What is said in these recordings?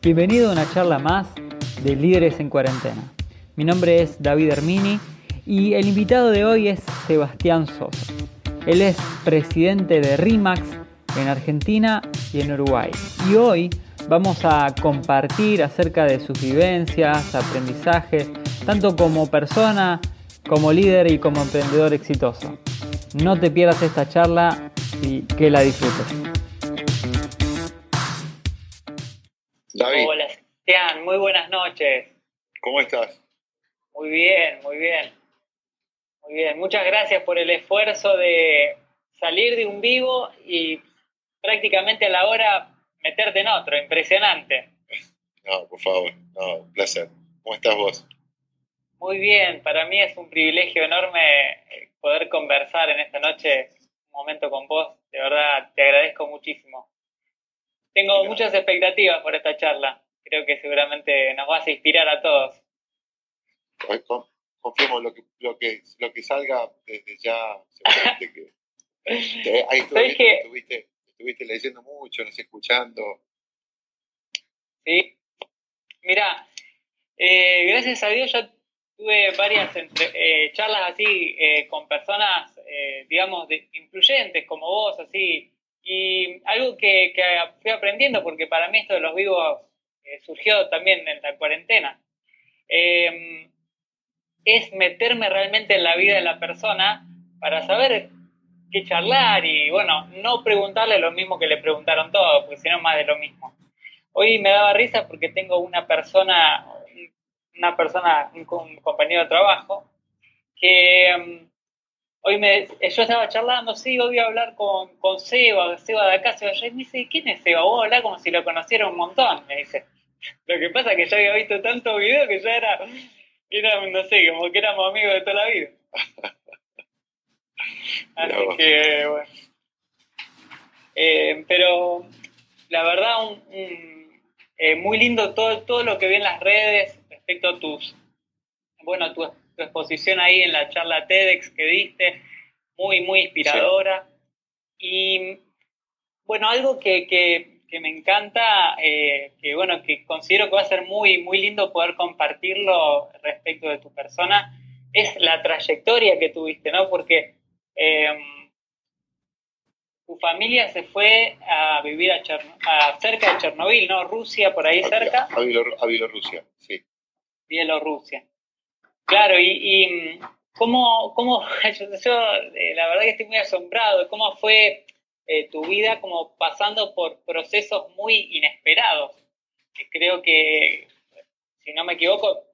Bienvenido a una charla más de Líderes en Cuarentena. Mi nombre es David Hermini y el invitado de hoy es Sebastián Sosa. Él es presidente de RIMAX en Argentina y en Uruguay. Y hoy vamos a compartir acerca de sus vivencias, aprendizajes, tanto como persona, como líder y como emprendedor exitoso. No te pierdas esta charla y que la disfrutes. David. Hola, Sebastián, muy buenas noches. ¿Cómo estás? Muy bien, muy bien. Muy bien, muchas gracias por el esfuerzo de salir de un vivo y prácticamente a la hora meterte en otro, impresionante. No, por favor, no, un placer. ¿Cómo estás vos? Muy bien, para mí es un privilegio enorme eh, poder conversar en esta noche un momento con vos. De verdad, te agradezco muchísimo. Tengo muchas expectativas por esta charla. Creo que seguramente nos vas a inspirar a todos. Confiemos lo que, lo que, lo que salga desde ya, seguramente que... ahí estuviste, estuviste leyendo mucho, nos escuchando. Sí. Mira, eh, gracias a Dios yo tuve varias eh, charlas así eh, con personas, digamos, de, influyentes como vos, así, y algo que, que, fui aprendiendo, porque para mí esto de los vivos surgió también en la cuarentena, em, es meterme realmente en la vida de la persona para saber qué charlar y, bueno, no preguntarle lo mismo que le preguntaron todos, porque si no, más de lo mismo. Hoy me daba risa porque tengo una persona, una persona, un, compañero de trabajo, que um, hoy me, yo estaba charlando, sí, hoy voy a hablar con, con Seba, Seba de acá, Seba allá, y me dice, ¿quién es Seba? Vos hablás como si lo conociera un montón, me dice. Lo que pasa es que yo había visto tantos videos que ya era, era, no sé, como que éramos amigos de toda la vida. Así que, bueno. Eh, pero la verdad, un, eh, muy lindo todo, todo lo que vi en las redes respecto a tus, bueno, tu, exposición ahí en la charla TEDx que diste, muy, muy inspiradora. Y bueno, algo que, que, que me encanta, eh, que bueno, que considero que va a ser muy, muy lindo poder compartirlo respecto de tu persona, es la trayectoria que tuviste, ¿no? Porque eh, tu familia se fue a vivir a, cerca de Chernobyl, ¿no? Rusia, por ahí cerca. A, Bielorrusia, sí. Bielorrusia. Claro, y, ¿cómo, cómo yo, eh, la verdad que estoy muy asombrado, ¿cómo fue eh, tu vida como pasando por procesos muy inesperados? Creo que, si no me equivoco,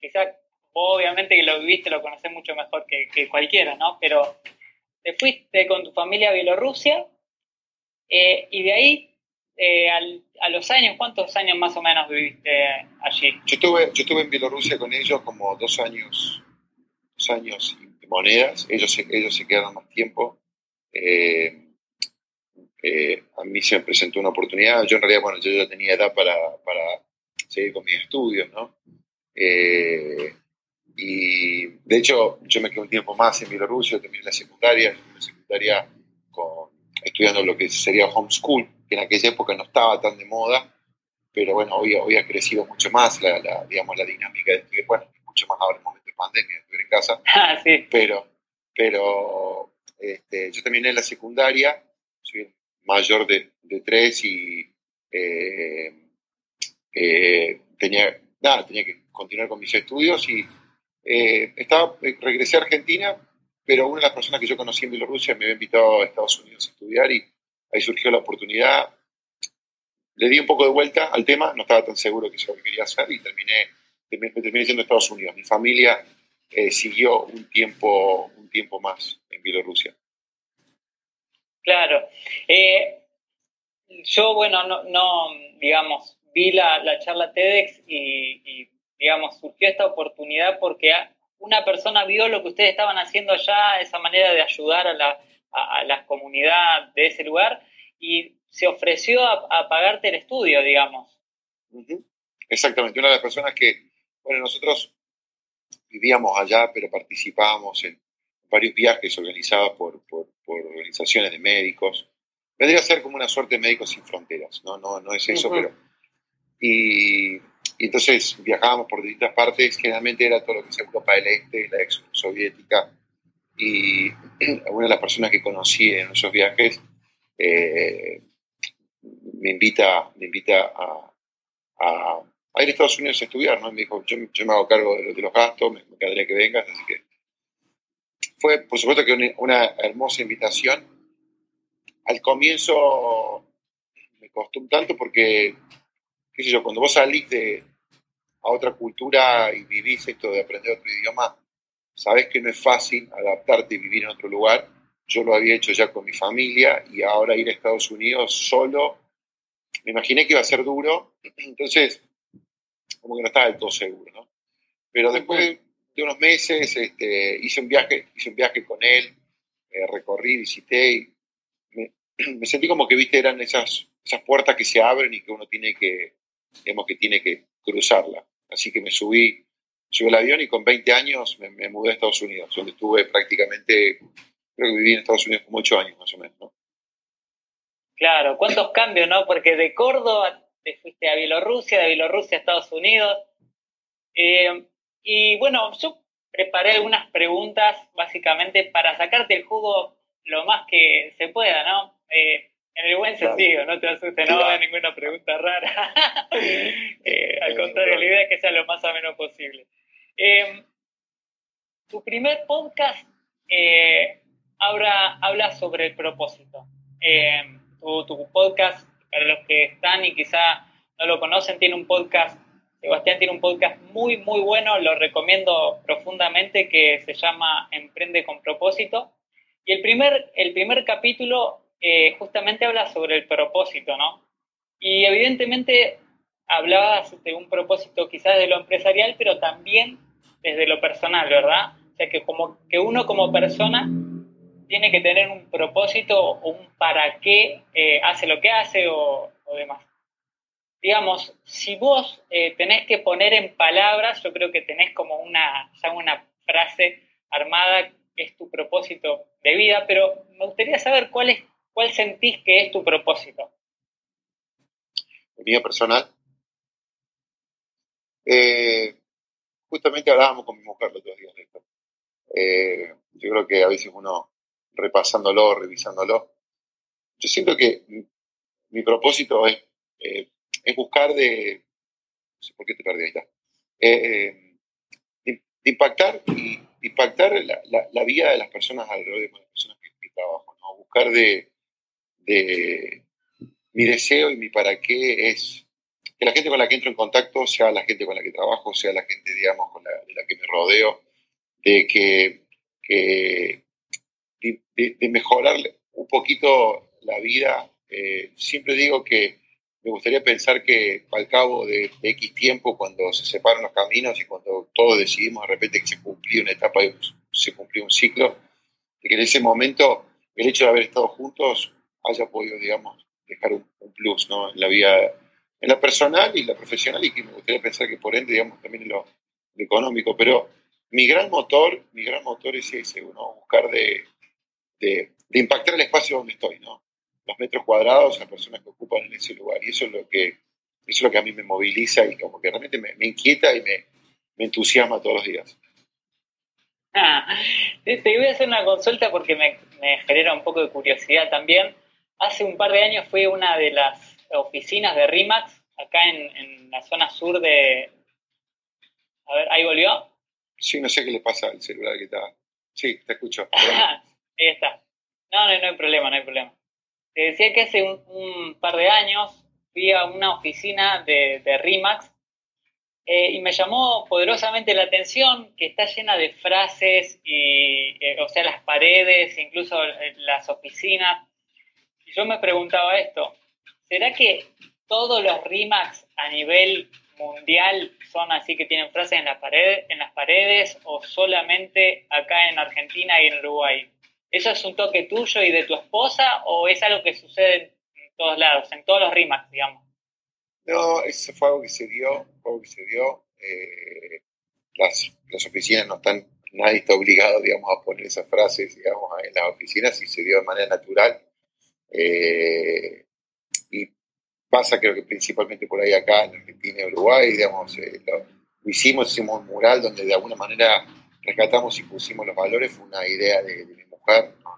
quizás obviamente que lo viviste, lo conoces mucho mejor que, que cualquiera, ¿no? Pero te fuiste con tu familia a Bielorrusia eh, y de ahí eh, a los años, ¿cuántos años más o menos viviste allí? Yo estuve, yo estuve en Bielorrusia con ellos como dos años, dos años y monedas, ellos ellos se quedaron más tiempo. Eh, a mí se me presentó una oportunidad, yo en realidad, bueno, yo ya tenía edad para, para seguir con mis estudios, ¿no? Y de hecho, yo me quedé un tiempo más en Bielorrusia, terminé la secundaria, la secundaria con, estudiando lo que sería homeschool, que en aquella época no estaba tan de moda, pero bueno, hoy, hoy ha crecido mucho más la, digamos, la dinámica de estudiar, bueno, mucho más ahora en el momento de pandemia, estudiar en casa, ah, sí. pero, pero este, yo terminé la secundaria, soy mayor de, de tres y eh, eh, tenía, nada, tenía que continuar con mis estudios y eh, estaba, eh, regresé a Argentina, pero una de las personas que yo conocí en Bielorrusia me había invitado a Estados Unidos a estudiar y ahí surgió la oportunidad. Le di un poco de vuelta al tema, no estaba tan seguro que eso lo que quería hacer y terminé, terminé, terminé yendo a Estados Unidos. Mi familia eh, siguió un tiempo, un tiempo más en Bielorrusia. Claro. yo, bueno, no, no, digamos, vi la, la charla TEDx y, y digamos, surgió esta oportunidad porque una persona vio lo que ustedes estaban haciendo allá, esa manera de ayudar a la, a, comunidad de ese lugar, y se ofreció a, pagarte el estudio, digamos. Exactamente, una de las personas que, bueno, nosotros vivíamos allá, pero participábamos en varios viajes organizados por, por, organizaciones de médicos, vendría a ser como una suerte de médicos sin fronteras, no, no, no es eso, pero... Y, entonces viajábamos por distintas partes, generalmente era todo lo que es Europa del Este, la ex soviética, y alguna de las personas que conocí en esos viajes eh, me invita, me invita a, ir a Estados Unidos a estudiar, ¿no? me dijo, yo, me hago cargo de, los gastos, me, me quedaría que vengas, así que fue, por supuesto, que una, hermosa invitación. Al comienzo me costó un tanto porque, qué sé yo, cuando vos salís de, a otra cultura y vivís esto de aprender otro idioma, sabes que no es fácil adaptarte y vivir en otro lugar. Yo lo había hecho ya con mi familia y ahora ir a Estados Unidos solo, me imaginé que iba a ser duro, entonces como que no estaba del todo seguro, ¿no? Pero después de unos meses este, hice, un viaje, hice un viaje con él, eh, recorrí, visité y me, sentí como que, viste, eran esas, esas puertas que se abren y que uno tiene que, digamos, que tiene que cruzarla. Así que me subí, subí al avión y con 20 años me, mudé a Estados Unidos, donde estuve prácticamente, creo que viví en Estados Unidos como 8 años más o menos. Claro, ¿cuántos cambios, no? Porque de Córdoba te fuiste a Bielorrusia, de Bielorrusia a Estados Unidos. Eh, y bueno, yo preparé algunas preguntas básicamente para sacarte el jugo lo más que se pueda, ¿no? Eh, en el buen sentido, no te asustes, no va ninguna pregunta rara. Eh, al contrario, la idea es que sea lo más o menos posible. Em, tu primer podcast eh, habla, sobre el propósito. Tu, tu, podcast, para los que están y quizá no lo conocen, tiene un podcast Sebastián tiene un podcast muy, muy bueno, lo recomiendo profundamente, que se llama Emprende con propósito. Y el primer, el primer capítulo eh, justamente habla sobre el propósito, ¿no? Y evidentemente hablabas de un propósito quizás de lo empresarial, pero también desde lo personal, ¿verdad? O sea, que, como, que uno como persona tiene que tener un propósito o un para qué eh, hace lo que hace o, demás digamos, si vos eh, tenés que poner en palabras, yo creo que tenés como una, una frase armada es tu propósito de vida, pero me gustaría saber cuál, es, cuál sentís que es tu propósito. Mi vida personal. Eh, justamente hablábamos con mi mujer los otros días de esto. Eh, yo creo que a veces uno repasándolo, revisándolo, yo siento que mi propósito es es buscar de, no sé por qué te perdí, ahí está, eh, eh, de, impactar impactar la, la, vida de las personas alrededor de las personas que, trabajo, ¿no? buscar de, de, mi deseo y mi para qué es que la gente con la que entro en contacto sea la gente con la que trabajo, sea la gente, digamos, con la, de la que me rodeo, de que, que de, de, mejorar un poquito la vida. Eh, siempre digo que me gustaría pensar que al cabo de, X tiempo, cuando se separan los caminos y cuando todos decidimos de repente que se cumplió una etapa, se cumplió un ciclo, de que en ese momento el hecho de haber estado juntos haya podido, digamos, dejar un, plus ¿no? en la vida, en la personal y la profesional, y que me gustaría pensar que por ende, digamos, también en lo, económico. Pero mi gran motor, mi gran motor es ese, ¿no? buscar de, de, impactar el espacio donde estoy, ¿no? los metros cuadrados a personas que ocupan en ese lugar. Y eso es lo que, eso es lo que a mí me moviliza y como que realmente me, inquieta y me, entusiasma todos los días. Ah, te voy a hacer una consulta porque me, genera un poco de curiosidad también. Hace un par de años fui a una de las oficinas de RIMAX, acá en, la zona sur de... A ver, ¿ahí volvió? Sí, no sé qué le pasa al celular que está... Sí, te escucho. Ahí está. No, no, no hay problema, no hay problema. Te decía que hace un, par de años fui a una oficina de, de RIMAX eh, y me llamó poderosamente la atención que está llena de frases, y, eh, o sea, las paredes, incluso las oficinas. Y yo me preguntaba esto, ¿será que todos los RIMAX a nivel mundial son así que tienen frases en, la pared, en las paredes o solamente acá en Argentina y en Uruguay? ¿Eso es un toque tuyo y de tu esposa o es algo que sucede en todos lados, en todos los rimas, digamos? No, eso fue algo que se dio, fue algo que se dio. Eh, las, oficinas no están, nadie está obligado, digamos, a poner esas frases, digamos, en las oficinas y se dio de manera natural. Eh, pasa creo que principalmente por ahí acá en Argentina y Uruguay, digamos, eh, lo, hicimos, hicimos un mural donde de alguna manera rescatamos y pusimos los valores, fue una idea de, mi mujer, no,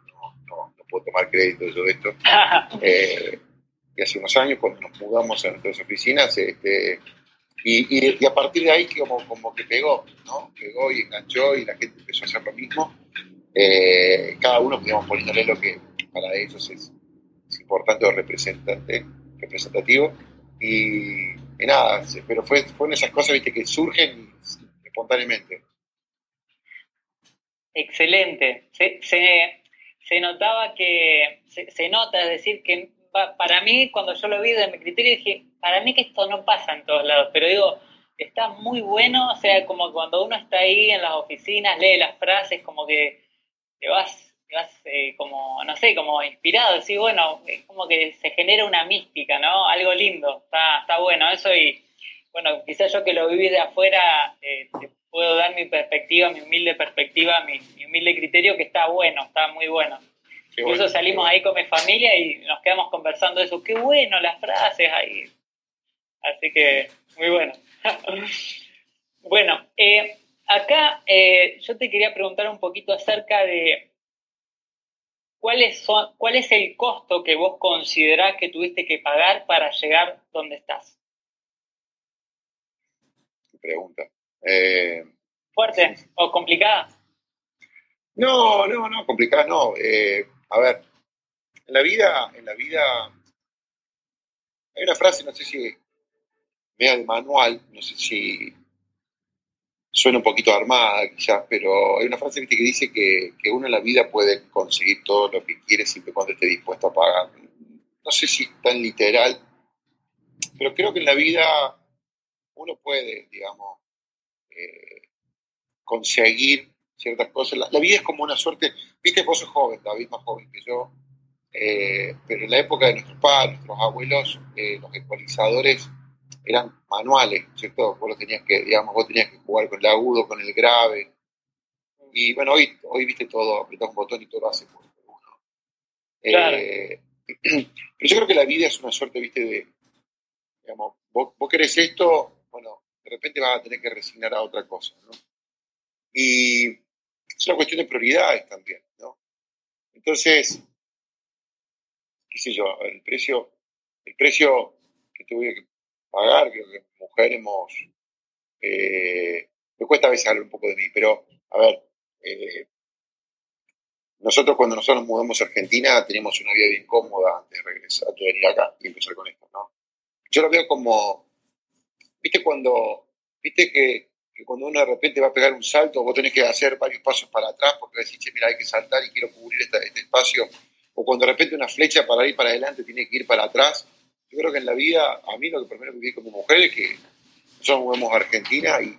no, no, puedo tomar crédito de todo esto. Eh, y hace unos años, cuando nos mudamos a nuestras oficinas, este, y, y, a partir de ahí como, como que pegó, ¿no? Pegó y enganchó y la gente empezó a hacer lo mismo. Eh, cada uno podíamos poniéndole lo que para ellos es, es importante o representante, representativo. Y, nada, pero fue, fueron esas cosas ¿viste, que surgen espontáneamente. Excelente. Se, se, notaba que, se, se, nota, es decir, que para mí, cuando yo lo vi de mi criterio, dije, para mí que esto no pasa en todos lados, pero digo, está muy bueno, o sea, como cuando uno está ahí en las oficinas, lee las frases, como que te vas, te vas eh, como, no sé, como inspirado, decís, bueno, es como que se genera una mística, ¿no? Algo lindo, está, está bueno eso y, bueno, quizás yo que lo viví de afuera, eh, te puedo dar mi perspectiva, mi humilde perspectiva, mi, mi humilde criterio, que está bueno, está muy bueno. Incluso salimos ahí con mi familia y nos quedamos conversando de eso. Qué bueno las frases ahí. Así que, muy bueno. bueno, eh, acá yo te quería preguntar un poquito acerca de cuáles son, cuál es el costo que vos considerás que tuviste que pagar para llegar donde estás. Pregunta. Eh, ¿Fuerte o complicada? No, no, no, complicada no. A ver, en la vida, en la vida, hay una frase, no sé si vea de manual, no sé si suena un poquito armada quizás, pero hay una frase que dice que, uno en la vida puede conseguir todo lo que quiere siempre cuando esté dispuesto a pagar. No sé si es tan literal, pero creo que en la vida uno puede, digamos, eh, conseguir ciertas cosas. La, vida es como una suerte, viste, vos sos joven, David, más joven que yo, eh, pero en la época de nuestros padres, nuestros abuelos, eh, los ecualizadores eran manuales, ¿cierto? Vos tenías que, digamos, vos tenías que jugar con el agudo, con el grave. Y bueno, hoy, hoy viste todo, apretás un botón y todo lo hace por uno. Eh, pero yo creo que la vida es una suerte, viste, de, digamos, vos, vos querés esto, bueno, de repente vas a tener que resignar a otra cosa, ¿no? Y es una cuestión de prioridades también, ¿no? Entonces, qué sé yo, el precio, el precio que tuve que pagar, creo que mujer hemos, eh, me cuesta a veces hablar un poco de mí, pero a ver, eh, nosotros cuando nosotros nos mudamos a Argentina teníamos una vida bien cómoda antes de regresar, de venir acá y empezar con esto, ¿no? Yo lo veo como, viste cuando, viste que que cuando uno de repente va a pegar un salto, vos tenés que hacer varios pasos para atrás porque decís, che, mira, hay que saltar y quiero cubrir este, espacio. O cuando de repente una flecha para ir para adelante tiene que ir para atrás. Yo creo que en la vida, a mí lo que primero que vi como mujer es que nosotros movemos a Argentina y,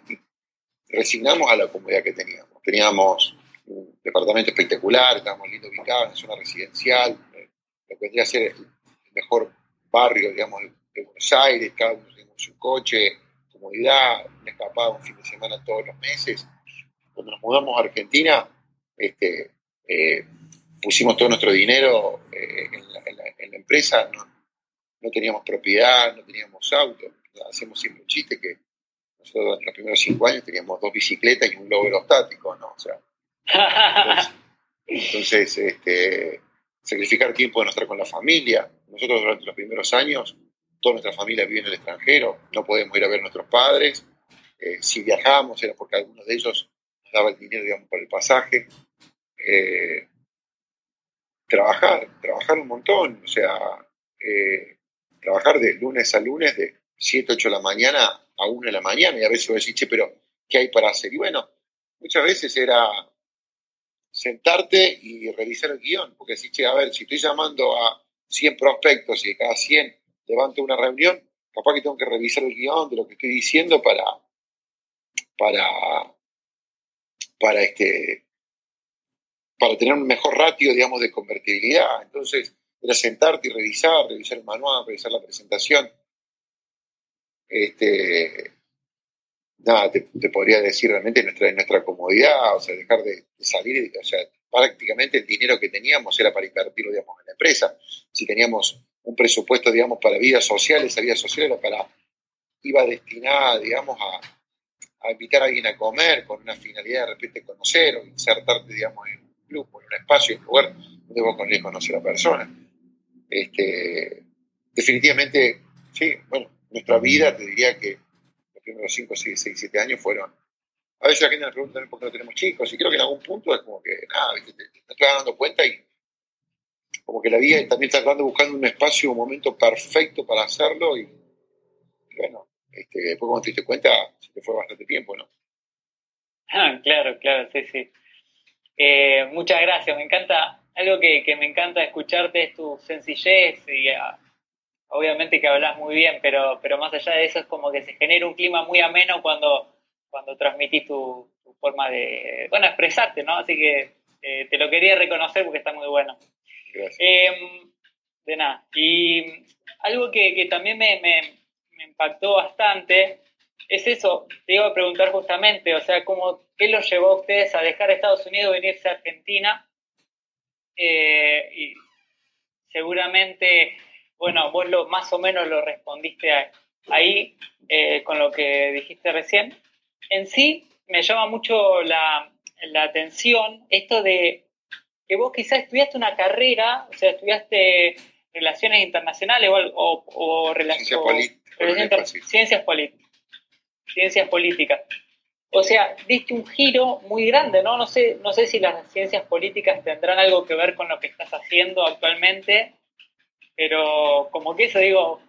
resignamos a la comodidad que teníamos. Teníamos un departamento espectacular, estábamos lindo ubicados en zona residencial, eh, lo que vendría a ser el mejor barrio, digamos, de Buenos Aires, cada uno tenía su coche, comodidad, una escapada un fin de semana todos los meses. Cuando nos mudamos a Argentina, este, eh, pusimos todo nuestro dinero eh, en, la, empresa, no, teníamos propiedad, no teníamos auto. Hacemos siempre un chiste que nosotros en los primeros cinco años teníamos dos bicicletas y un globo aerostático, ¿no? O sea, entonces, este, sacrificar tiempo de no estar con la familia. Nosotros durante los primeros años toda nuestra familia vive en el extranjero, no podemos ir a ver a nuestros padres. Eh, si viajamos era porque algunos de ellos nos daban el dinero, digamos, para el pasaje. Eh, trabajar, trabajar un montón, o sea, eh, trabajar de lunes a lunes, de 7, 8 de la mañana a 1 de la mañana, y a veces vos decís, che, pero ¿qué hay para hacer? Y bueno, muchas veces era sentarte y revisar el guion, porque decís, che, a ver, si estoy llamando a 100 prospectos y de cada 100 levanto una reunión, capaz que tengo que revisar el guion de lo que estoy diciendo para, para, para, este, para tener un mejor ratio, digamos, de convertibilidad. Entonces, era sentarte y revisar, revisar el manual, revisar la presentación. Este, nada, te, podría decir realmente nuestra, nuestra comodidad, o sea, dejar de, salir, o sea, prácticamente el dinero que teníamos era para invertirlo, digamos, en la empresa. Si teníamos un presupuesto, digamos, para vidas sociales, esa vida social era para, iba destinada, digamos, a, invitar a alguien a comer con una finalidad de repente conocer o insertarte, digamos, en un club o en un espacio, en un lugar donde vos conocer a personas. Este, definitivamente, sí, bueno, nuestra vida, te diría que los primeros 5, 6, 6, 7 años fueron a veces la gente me pregunta por qué no tenemos chicos, y creo que en algún punto es como que, nada, te, te, estás dando cuenta y como que la vida también está buscando un espacio, un momento perfecto para hacerlo, y, bueno, este, después cuando te diste cuenta, se te fue bastante tiempo, ¿no? Claro, claro, sí, sí. Eh, muchas gracias, me encanta, algo que, que, me encanta escucharte es tu sencillez y uh, obviamente que hablas muy bien, pero, pero más allá de eso es como que se genera un clima muy ameno cuando cuando transmitís tu, forma de, bueno, expresarte, ¿no? Así que eh, te lo quería reconocer porque está muy bueno. Gracias. Em, de nada. Y algo que, también me, impactó bastante es eso, te iba a preguntar justamente, o sea, ¿cómo, ¿qué los llevó a ustedes a dejar Estados Unidos y venirse a Argentina? Eh, y seguramente, bueno, vos lo, más o menos lo respondiste ahí eh, con lo que dijiste recién, en sí me llama mucho la, atención esto de que vos quizás estudiaste una carrera, o sea, estudiaste relaciones internacionales o, o, ciencias, ciencias políticas. Ciencias políticas. O sea, diste un giro muy grande, ¿no? No sé, no sé si las ciencias políticas tendrán algo que ver con lo que estás haciendo actualmente, pero como que eso digo,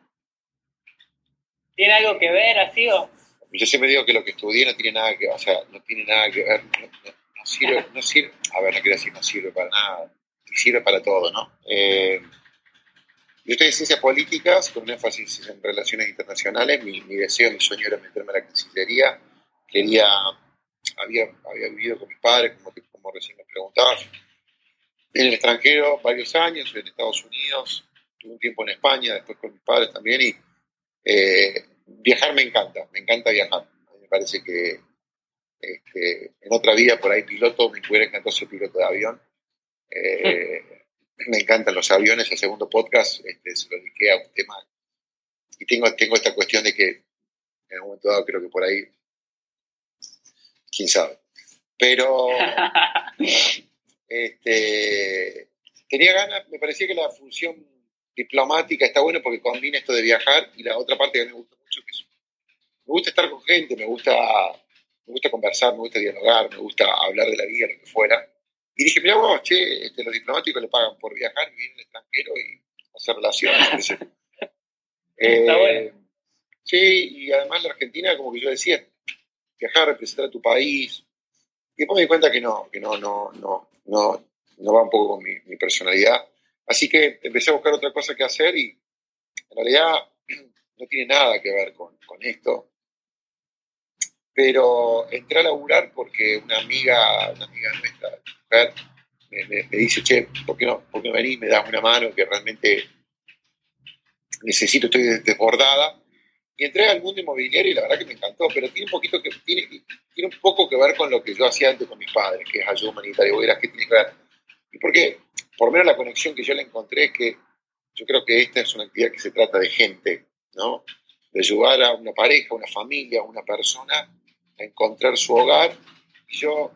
¿tiene algo que ver así o? Yo siempre digo que lo que estudié no tiene nada que, o sea, no tiene nada que ver, no, sirve, no sirve, a ver, no quiero decir no sirve para nada, y sirve para todo, ¿no? Eh, yo estoy en ciencias políticas con un énfasis en relaciones internacionales. Mi, mi, deseo, mi sueño era meterme a la cancillería. Quería, había, había vivido con mis padres, como, recién me preguntabas, en el extranjero varios años, en Estados Unidos, tuve un tiempo en España, después con mis padres también, y eh, viajar me encanta, me encanta viajar. me parece que este, en otra vida por ahí piloto, me hubiera encantado ser piloto de avión. Eh, me encantan los aviones. El segundo podcast este, se lo dediqué a un tema. Y tengo, tengo esta cuestión de que en un momento dado creo que por ahí, quién sabe. Pero este, tenía ganas, me parecía que la función diplomática está buena porque combina esto de viajar y la otra parte que me gusta me gusta estar con gente, me gusta, me gusta conversar, me gusta dialogar, me gusta hablar de la vida, lo que fuera. Y dije, mira vos, che, este, los diplomáticos le pagan por viajar, vivir en el extranjero y hacer relaciones. eh, Sí, y además la Argentina, como que yo decía, viajar, representar a tu país. Y después me di cuenta que no, que no, no, no, no, no va un poco con mi, personalidad. Así que empecé a buscar otra cosa que hacer y en realidad no tiene nada que ver con, esto pero entré a laburar porque una amiga, una amiga nuestra, mujer, me, me, dice, che, ¿por qué no, por qué no venís? Me das una mano que realmente necesito, estoy desbordada. Y entré al mundo inmobiliario y la verdad que me encantó, pero tiene un poquito que, tiene, tiene un poco que ver con lo que yo hacía antes con mis padres, que es ayuda humanitaria. A ¿qué tiene que ver? Y por lo menos la conexión que yo le encontré es que yo creo que esta es una actividad que se trata de gente, ¿no? De ayudar a una pareja, una familia, una persona a encontrar su hogar. Y yo,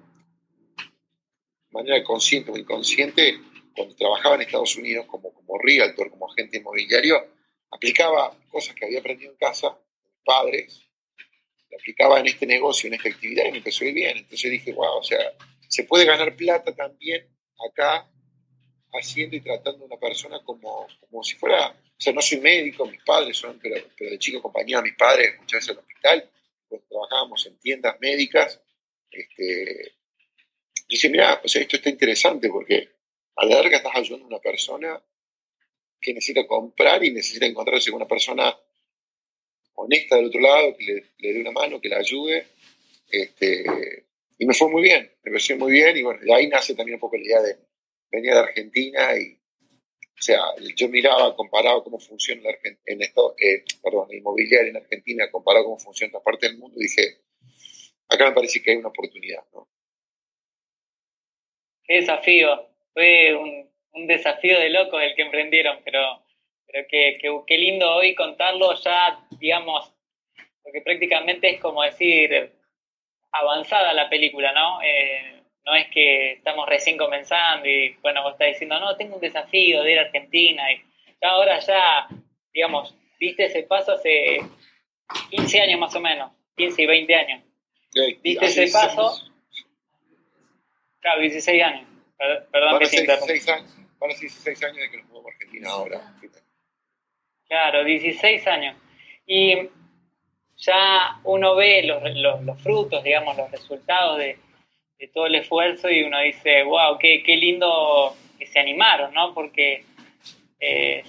de manera consciente o inconsciente, cuando trabajaba en Estados Unidos como, como realtor, como agente inmobiliario, aplicaba cosas que había aprendido en casa, padres, aplicaba en este negocio, en esta actividad y me empezó a bien. Entonces dije, wow, o sea, se puede ganar plata también acá haciendo y tratando a una persona como, como si fuera, o sea, no soy médico, mis padres son, pero, pero de chico acompañaba a mis padres muchas veces al hospital trabajábamos en tiendas médicas, este, dice, mira, esto está interesante porque a la larga estás ayudando a una persona que necesita comprar y necesita encontrarse con una persona honesta del otro lado, que le, dé una mano, que la ayude. Este, y me fue muy bien, me pareció muy bien y bueno, de ahí nace también un poco la idea de venir a Argentina y o sea, yo miraba, comparado cómo funciona en esto, eh, perdón, en Argentina, comparado cómo funciona en otras partes del mundo, y dije, acá me parece que hay una oportunidad, qué desafío. Fue un, un desafío de locos el que emprendieron, pero, pero qué, qué, lindo hoy contarlo ya, digamos, porque prácticamente es como decir avanzada la película, ¿no? Eh, no es que estamos recién comenzando y, bueno, vos estás diciendo, no, tengo un desafío de ir a Argentina y ya ahora ya, digamos, viste ese paso hace 15 años más o menos, 15 y 20 años. Viste ese paso. Claro, 16 años. Perdón que te interrumpa. Van a 16 años de que nos mudamos a Argentina ahora. Claro, 16 años. Y ya uno ve los, los, frutos, digamos, los resultados de, de, todo el esfuerzo y uno dice, wow, qué, qué lindo que se animaron, ¿no? Porque eh,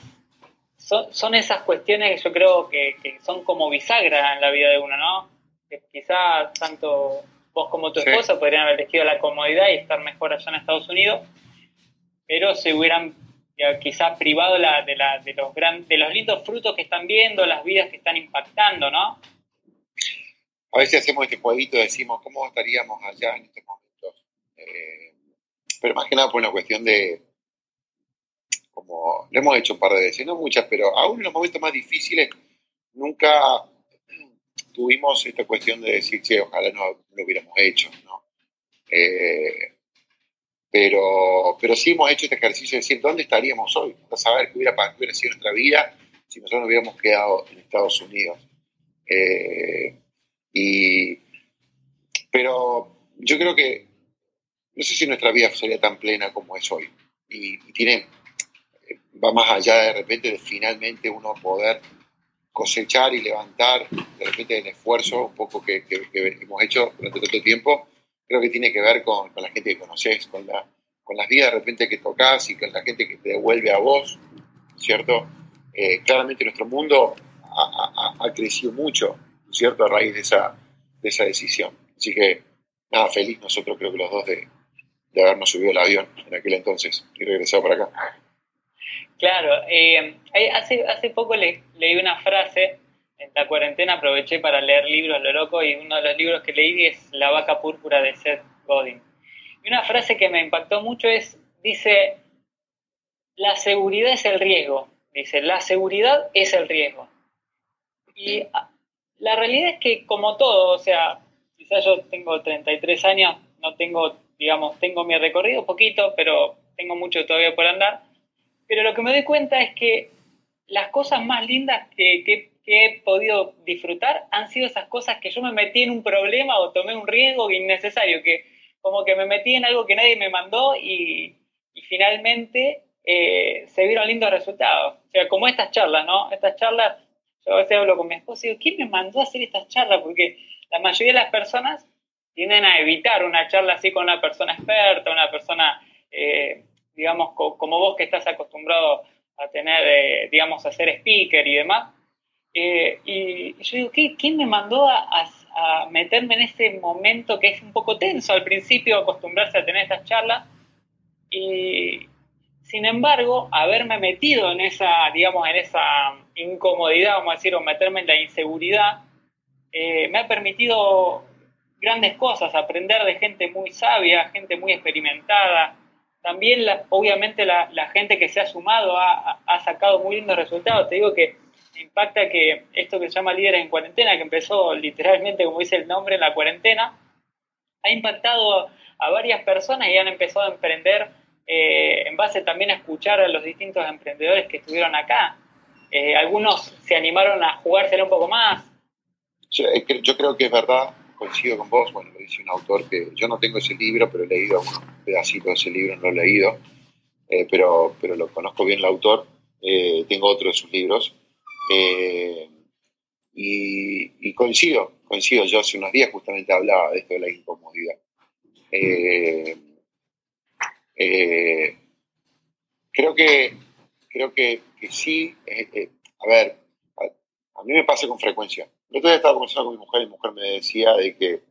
son, son, esas cuestiones que yo creo que, que, son como bisagra en la vida de uno, ¿no? Que quizás tanto vos como tu esposa podrían haber elegido la comodidad y estar mejor allá en Estados Unidos, pero se hubieran quizás privado de, los gran, de los lindos frutos que están viendo, las vidas que están impactando, ¿no? A veces hacemos este jueguito, decimos, ¿cómo estaríamos allá en estos momentos? Eh, pero más que nada por una cuestión de, como lo hemos hecho un par de veces, no muchas, pero aún en los momentos más difíciles, nunca tuvimos esta cuestión de decir, che, ojalá no lo hubiéramos hecho, ¿no? Eh, pero, pero sí hemos hecho este ejercicio de decir dónde estaríamos hoy, para saber qué hubiera, sido nuestra vida si nosotros no hubiéramos quedado en Estados Unidos. Eh, y, pero yo creo que, no sé si nuestra vida sería tan plena como es hoy. Y, tiene, va más allá de repente de finalmente uno poder cosechar y levantar de repente el esfuerzo un poco que, hemos hecho durante todo tiempo creo que tiene que ver con, con la gente que conoces, con, la, con las vidas de repente que tocas y con la gente que te devuelve a vos, ¿cierto? Eh, claramente nuestro mundo ha, ha, crecido mucho, ¿cierto? A raíz de esa, de esa decisión. Así que, nada, feliz nosotros creo que los dos de, de habernos subido el avión en aquel entonces y regresado para acá. Claro, eh, hace, hace poco le, leí una frase en la cuarentena aproveché para leer libros lo loco y uno de los libros que leí es La vaca púrpura de Seth Godin. Y una frase que me impactó mucho es, dice, la seguridad es el riesgo. Dice, la seguridad es el riesgo. Y la realidad es que como todo, o sea, quizás yo tengo 33 años, no tengo, digamos, tengo mi recorrido poquito, pero tengo mucho todavía por andar. Pero lo que me doy cuenta es que las cosas más lindas que, que que he podido disfrutar han sido esas cosas que yo me metí en un problema o tomé un riesgo innecesario, que como que me metí en algo que nadie me mandó y, finalmente eh, se vieron lindos resultados. O sea, como estas charlas, ¿no? Estas charlas, yo a veces hablo con mi esposo y digo, ¿quién me mandó a hacer estas charlas? Porque la mayoría de las personas tienden a evitar una charla así con una persona experta, una persona, eh, digamos, como vos que estás acostumbrado a tener, eh, digamos, a ser speaker y demás eh, y yo digo, ¿quién me mandó a, meterme en ese momento que es un poco tenso al principio, acostumbrarse a tener estas charlas? Y sin embargo, haberme metido en esa, digamos, en esa incomodidad, vamos a decir, o meterme en la inseguridad, eh, me ha permitido grandes cosas, aprender de gente muy sabia, gente muy experimentada. También, obviamente, la, gente que se ha sumado ha, ha sacado muy lindos resultados. Te digo que impacta que esto que se llama Líderes en Cuarentena, que empezó literalmente, como dice el nombre, en la cuarentena, ha impactado a varias personas y han empezado a emprender eh, en base también a escuchar a los distintos emprendedores que estuvieron acá. Eh, algunos se animaron a jugársela un poco más. Yo, creo que es verdad, coincido con vos, bueno, lo dice un autor que yo no tengo ese libro, pero he leído un pedacito de ese libro, no lo he leído, eh, pero, pero lo conozco bien el autor, tengo otro de sus libros, eh, y, coincido, coincido. Yo hace unos días justamente hablaba de esto de la incomodidad. Eh, eh, creo que, creo que, sí. a ver, a, mí me pasa con frecuencia. El otro estaba conversando con mi mujer y mi mujer me decía de que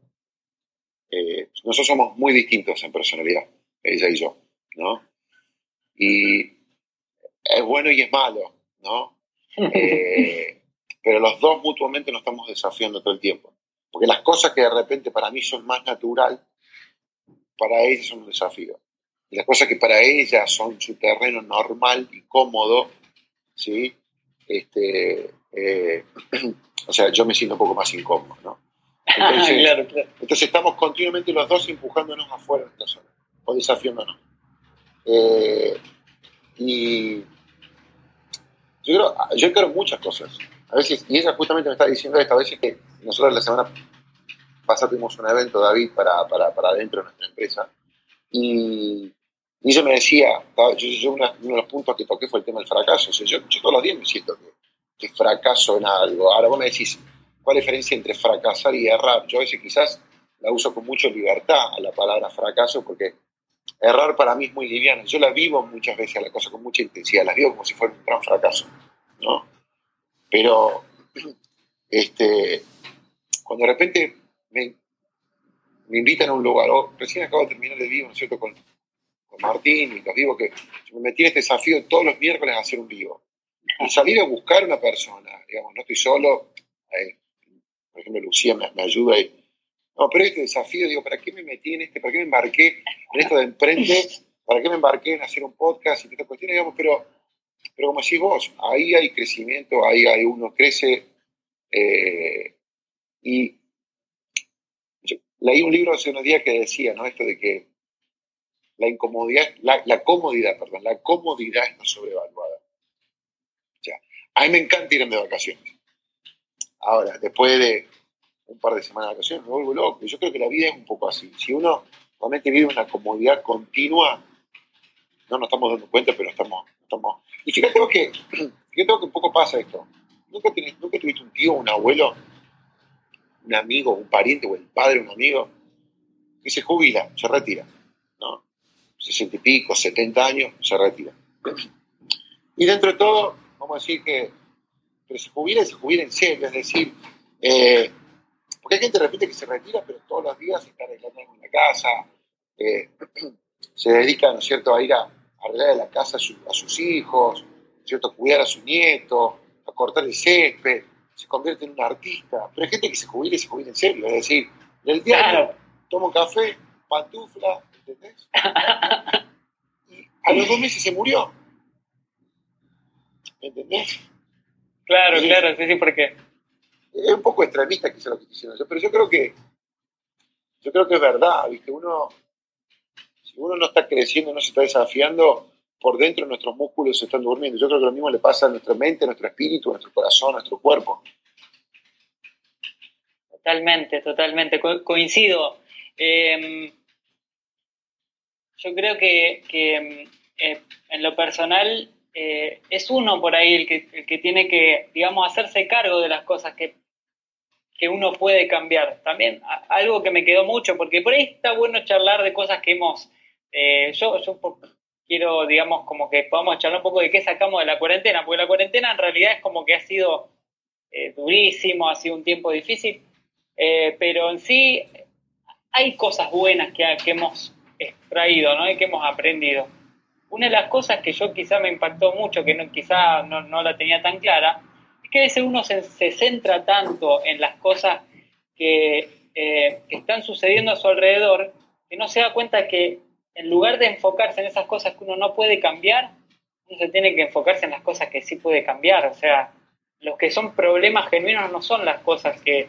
nosotros somos muy distintos en personalidad, ella y yo, ¿no? Y es bueno y es malo, ¿no? Eh, pero los dos mutuamente nos estamos desafiando todo el tiempo. Porque las cosas que de repente para mí son más natural, para ella son un desafío. las cosas que para ella son su terreno normal y cómodo, ¿sí? Este, eh, o sea, yo me siento un poco más incómodo, ¿no? Entonces, estamos continuamente los dos empujándonos afuera de zona, o desafiándonos. Eh, y yo creo, yo creo muchas cosas. A veces, y ella justamente me está diciendo esto, a veces que nosotros la semana pasada tuvimos un evento, David, para, para, para dentro de nuestra empresa, y, y ella me decía, yo, uno de los puntos que toqué fue el tema del fracaso. O sea, yo, todos los días me siento que, que, fracaso en algo. Ahora vos me decís, ¿cuál es la diferencia entre fracasar y errar? Yo a veces quizás la uso con mucha libertad a la palabra fracaso porque errar para mí es muy liviana. Yo la vivo muchas veces la cosa con mucha intensidad, la vivo como si fuera un gran fracaso, ¿no? Pero, este, cuando de repente me, invitan a un lugar, o recién acabo de terminar el vivo, ¿no es cierto?, con, con Martín y los vivos, que me metí en este desafío todos los miércoles a hacer un vivo. Y salir a buscar una persona, digamos, no estoy solo, eh, por ejemplo, Lucía me, me ayuda y no, pero este desafío, digo, ¿para qué me metí en este? ¿Para qué me embarqué en esto de emprende? ¿Para qué me embarqué en hacer un podcast y estas cuestiones? Digamos, pero, pero como decís vos, ahí hay crecimiento, ahí, hay uno crece. Eh, y leí un libro hace unos días que decía, ¿no? Esto de que la incomodidad, la, la comodidad, perdón, la comodidad está sobrevaluada. O sea, a mí me encanta irme de vacaciones. Ahora, después de un par de semanas de vacaciones, me vuelvo loco. Yo creo que la vida es un poco así. Si uno realmente vive una comodidad continua, no nos estamos dando cuenta, pero estamos... estamos... Y fíjate que, fíjate que un poco pasa esto. ¿Nunca, ¿Nunca tuviste un tío, un abuelo, un amigo, un pariente o el padre, un amigo, que se jubila, se retira, ¿no? 60 y pico, 70 años, se retira. Y dentro de todo, vamos a decir que pero se jubila y se jubila en serio, es decir, eh, porque hay gente de repente que se retira, pero todos los días está arreglando en la casa, eh, se dedica, ¿no es cierto?, a ir a, arreglar la casa a, sus hijos, cierto?, a cuidar a su nieto, a cortar el césped, se convierte en un artista. Pero hay gente que se jubila y se jubila en serio, es decir, del día tomo café, pantufla, ¿entendés? y a los dos meses se murió. ¿Entendés? Claro, claro, sí, sí, porque es un poco extremista quizá lo que estoy yo, pero yo creo que yo creo que es verdad, ¿viste? Uno, si uno no está creciendo, no se está desafiando, por dentro nuestros músculos se están durmiendo. Yo creo que lo mismo le pasa a nuestra mente, a nuestro espíritu, a nuestro corazón, a nuestro cuerpo. Totalmente, totalmente. coincido. Em, yo creo que, em, eh, en lo personal eh, es uno por ahí el que, el que tiene que, digamos, hacerse cargo de las cosas que que uno puede cambiar. También algo que me quedó mucho, porque por ahí está bueno charlar de cosas que hemos... Eh, yo, yo quiero, digamos, como que podamos charlar un poco de qué sacamos de la cuarentena, porque la cuarentena en realidad es como que ha sido eh, durísimo, ha sido un tiempo difícil, eh, pero en sí hay cosas buenas que, que hemos extraído ¿no? y que hemos aprendido. Una de las cosas que yo quizá me impactó mucho, que no, quizá no, no la tenía tan clara, que a veces uno se, centra tanto en las cosas que, eh, que, están sucediendo a su alrededor que no se da cuenta que en lugar de enfocarse en esas cosas que uno no puede cambiar, uno se tiene que enfocarse en las cosas que sí puede cambiar. O sea, los que son problemas genuinos no son las cosas que,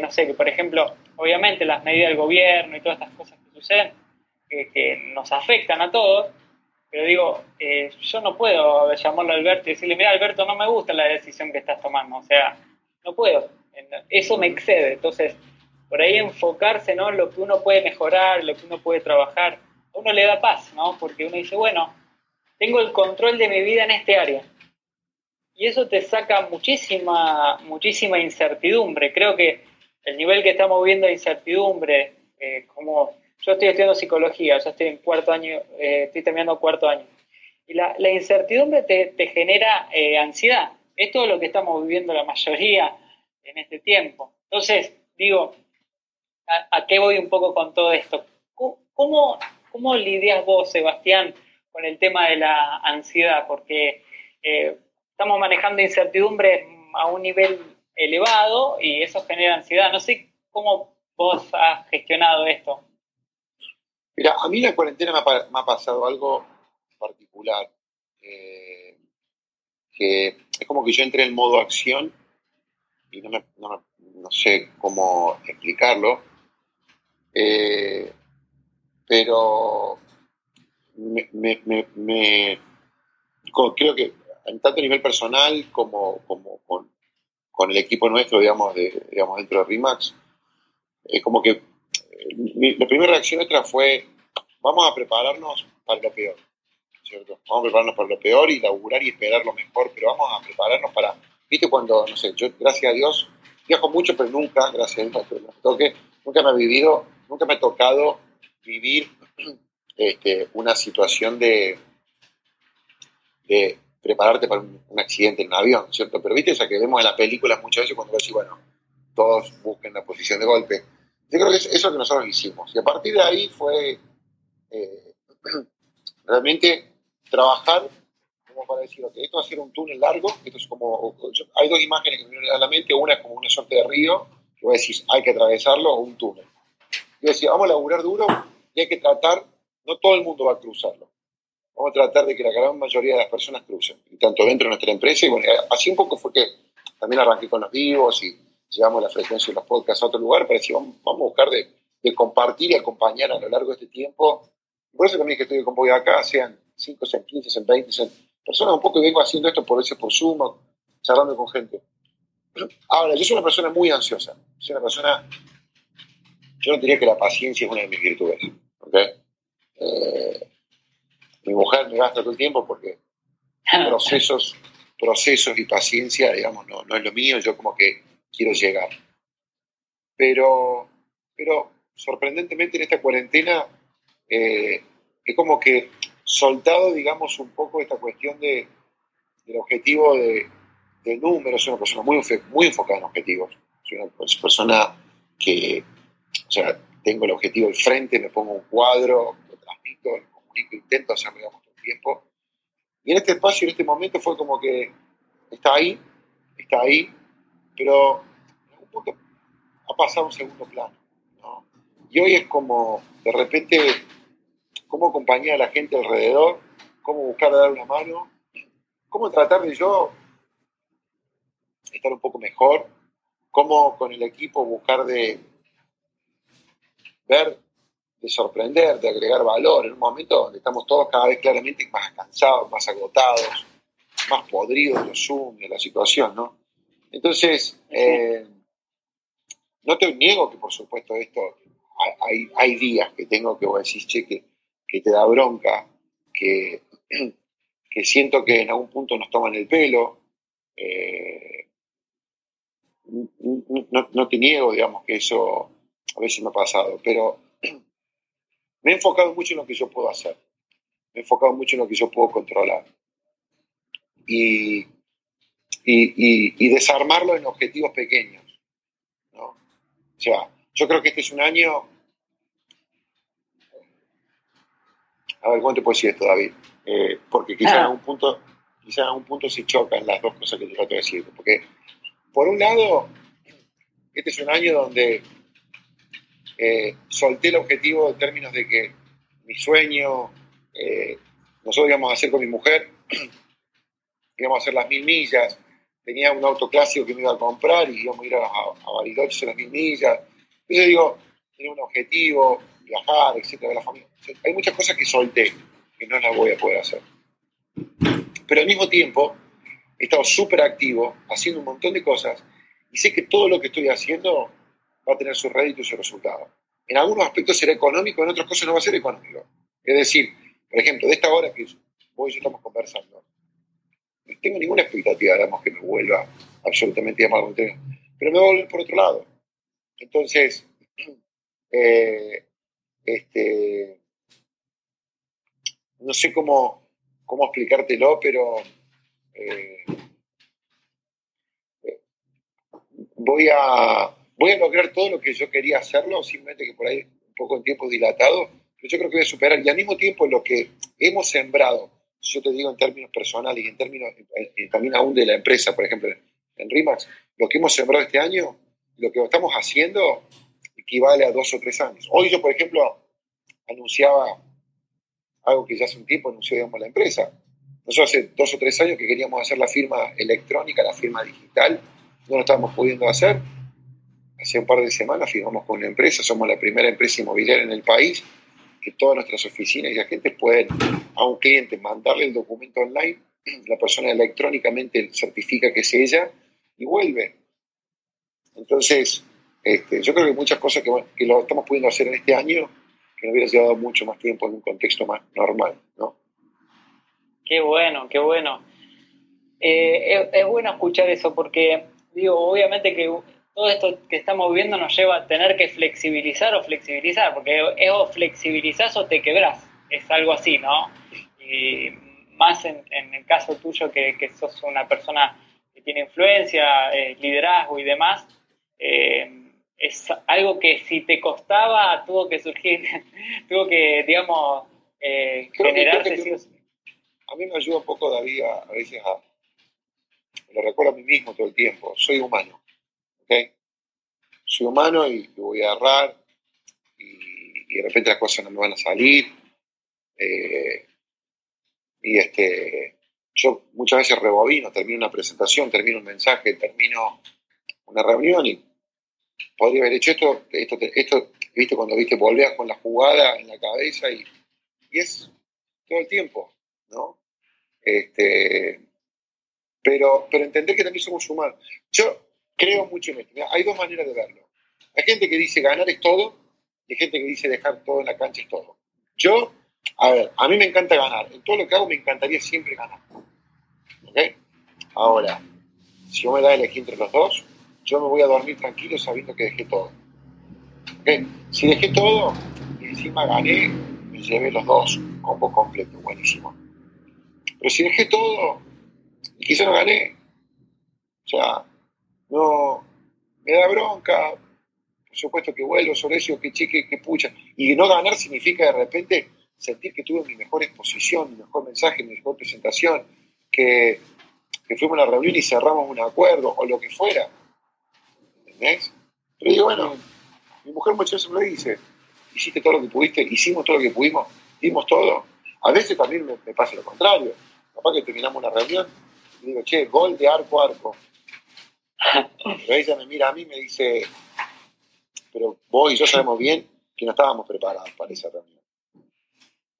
no sé, que por ejemplo, obviamente las medidas del gobierno y todas estas cosas que suceden, que nos afectan a todos, pero digo, eh, yo no puedo llamarlo a Alberto y decirle, mira Alberto, no me gusta la decisión que estás tomando, o sea, no puedo, eso me excede, entonces, por ahí enfocarse ¿no? en lo que uno puede mejorar, lo que uno puede trabajar, a uno le da paz, ¿no? Porque uno dice, bueno, tengo el control de mi vida en este área. Y eso te saca muchísima, muchísima incertidumbre. Creo que el nivel que estamos viendo de incertidumbre, eh, como yo estoy estudiando psicología, ya estoy en cuarto año, eh, estoy terminando cuarto año. Y la, incertidumbre te, genera eh, ansiedad. Es lo que estamos viviendo la mayoría en este tiempo. Entonces, digo, ¿a, qué voy un poco con todo esto? ¿Cómo, cómo lidias vos, Sebastián, con el tema de la ansiedad? Porque eh, estamos manejando incertidumbre a un nivel elevado y eso genera ansiedad. No sé cómo vos has gestionado esto. Mira, a mí la cuarentena me ha, pasado algo particular, eh, que es como que yo entré en modo acción y no, sé cómo explicarlo, eh, pero me, creo que tanto a nivel personal como, con, el equipo nuestro, digamos dentro de RIMAX, es como que la primera reacción nuestra fue, vamos a prepararnos para lo peor, ¿cierto? Vamos a prepararnos para lo peor y laburar y esperar lo mejor, pero vamos a prepararnos para, viste, cuando, no sé, yo, gracias a Dios, viajo mucho, pero nunca, gracias a Dios, me toque, nunca me he vivido, nunca me ha tocado vivir este, una situación de, prepararte para un, accidente en un avión, ¿cierto? Pero viste, esa que vemos en las películas muchas veces cuando decís, bueno, todos busquen la posición de golpe yo creo que es eso que nosotros hicimos. Y a partir de ahí fue eh, realmente trabajar como para decir, ok, esto va a ser un túnel largo, esto es como, hay dos imágenes que me vienen a la mente, una es como una suerte de río, que vos decís, hay que atravesarlo, o un túnel. Yo decía, vamos a laburar duro y hay que tratar, no todo el mundo va a cruzarlo. Vamos a tratar de que la gran mayoría de las personas crucen, tanto dentro de nuestra empresa, y bueno, así un poco fue que también arranqué con los vivos y llevamos la frecuencia de los podcasts a otro lugar, pero decir, vamos, a buscar de, compartir y acompañar a lo largo de este tiempo. Por eso también que estoy con vos acá, sean 5, sean 15, sean 20, sean personas un poco que vengo haciendo esto por veces por Zoom, charlando con gente. Ahora, yo soy una persona muy ansiosa. Soy una persona. Yo no diría que la paciencia es una de mis virtudes. Eh, mi mujer me gasta todo el tiempo porque procesos, procesos y paciencia, digamos, no, no es lo mío. Yo como que quiero llegar. Pero, pero sorprendentemente en esta cuarentena eh, es como que soltado, digamos, un poco esta cuestión de, del objetivo de, de números. Soy una persona muy, muy enfocada en objetivos. Soy una persona que, o sea, tengo el objetivo al frente, me pongo un cuadro, lo transmito, lo comunico, intento hacerlo, digamos, todo el tiempo. Y en este espacio, en este momento, fue como que está ahí, está ahí, pero en algún ha pasado un segundo plano. Y hoy es como, de repente, cómo acompañar a la gente alrededor, cómo buscar dar una mano, cómo tratar de yo estar un poco mejor, cómo con el equipo buscar de ver, de sorprender, de agregar valor en un momento donde estamos todos cada vez claramente más cansados, más agotados, más podridos de los Zoom, de la situación, ¿no? Entonces, eh, no te niego que por supuesto esto, hay, hay días que tengo que vos decís, che, que, que te da bronca, que, que, siento que en algún punto nos toman el pelo. Eh, no, no, te niego, digamos, que eso a veces me ha pasado, pero me he enfocado mucho en lo que yo puedo hacer. Me he enfocado mucho en lo que yo puedo controlar. Y, y, desarmarlo en objetivos pequeños. ¿no? O sea, yo creo que este es un año... A ver, ¿cómo te puedo decir esto, David? Eh, porque quizás en ah. algún punto quizás en algún punto se chocan las dos cosas que te trato de decir. Porque, por un lado, este es un año donde eh, solté el objetivo en términos de que mi sueño, eh, nosotros íbamos a hacer con mi mujer, íbamos a hacer las mil millas, tenía un auto clásico que me iba a comprar y íbamos a ir a, a Bariloche a las mil millas. Entonces digo, tenía un objetivo, viajar, etcétera, la familia. hay muchas cosas que solté, que no las voy a poder hacer. Pero al mismo tiempo, he estado súper activo, haciendo un montón de cosas, y sé que todo lo que estoy haciendo va a tener su rédito y su resultado. En algunos aspectos será económico, en otras cosas no va a ser económico. Es decir, por ejemplo, de esta hora que vos estamos conversando, no tengo ninguna expectativa, digamos, que me vuelva absolutamente a pero me voy a volver por otro lado. Entonces, eh, este, no sé cómo, cómo explicártelo, pero eh, voy, a, voy a lograr todo lo que yo quería hacerlo, simplemente que por ahí un poco en tiempo dilatado, pero yo creo que voy a superar. Y al mismo tiempo lo que hemos sembrado yo te digo en términos personales y en términos también aún de la empresa, por ejemplo, en RIMAX, lo que hemos sembrado este año, lo que estamos haciendo equivale a dos o tres años. Hoy yo, por ejemplo, anunciaba algo que ya hace un tiempo anunció digamos, la empresa. Nosotros hace dos o tres años que queríamos hacer la firma electrónica, la firma digital, no lo estábamos pudiendo hacer. Hace un par de semanas firmamos con una empresa, somos la primera empresa inmobiliaria en el país, que todas nuestras oficinas y agentes pueden a un cliente mandarle el documento online, la persona electrónicamente certifica que es ella y vuelve. Entonces, este, yo creo que muchas cosas que, lo estamos pudiendo hacer en este año, que nos hubiera llevado mucho más tiempo en un contexto más normal, ¿no? Qué bueno, qué bueno. Eh, es, bueno escuchar eso porque, digo, obviamente que todo esto que estamos viendo nos lleva a tener que flexibilizar o flexibilizar, porque es o flexibilizás o te quebrás, es algo así, ¿no? Y más en, el caso tuyo que, que, sos una persona que tiene influencia, eh, liderazgo y demás, eh, es algo que si te costaba tuvo que surgir, tuvo que, digamos, generarse a mí me ayuda un poco David a, a veces a, lo recuerdo a mí mismo todo el tiempo, soy humano, ¿ok? Soy humano y voy a errar y, de repente las cosas no me van a salir. Eh, y este, yo muchas veces rebobino, termino una presentación, termino un mensaje, termino una reunión y podría haber hecho esto, esto, esto viste, cuando viste, volvías con la jugada en la cabeza y, y es todo el tiempo, ¿no? Este, pero, pero entender que también somos humanos. Yo creo mucho en esto. hay dos maneras de verlo. Hay gente que dice ganar es todo y hay gente que dice dejar todo en la cancha es todo. Yo, a ver, a mí me encanta ganar. En todo lo que hago me encantaría siempre ganar. ¿Ok? Ahora, si yo me da a elegir entre los dos, yo me voy a dormir tranquilo sabiendo que dejé todo. ¿Ok? Si dejé todo y encima gané, me llevé los dos, combo completo, buenísimo. Pero si dejé todo y quizá no gané, o sea, no, me da bronca, por supuesto que vuelvo sobre eso, que cheque, que pucha. Y no ganar significa de repente sentir que tuve mi mejor exposición, mi mejor mensaje, mi mejor presentación, que, que fuimos a una reunión y cerramos un acuerdo, o lo que fuera. ¿Entendés? Pero digo, bueno, mi mujer muchas veces me lo dice, hiciste todo lo que pudiste, hicimos todo lo que pudimos, dimos todo. A veces también me, pasa lo contrario. Capaz que terminamos una reunión y digo, che, gol de arco arco. Pero ella me mira a mí y me dice, pero vos y yo sabemos bien que no estábamos preparados para esa reunión.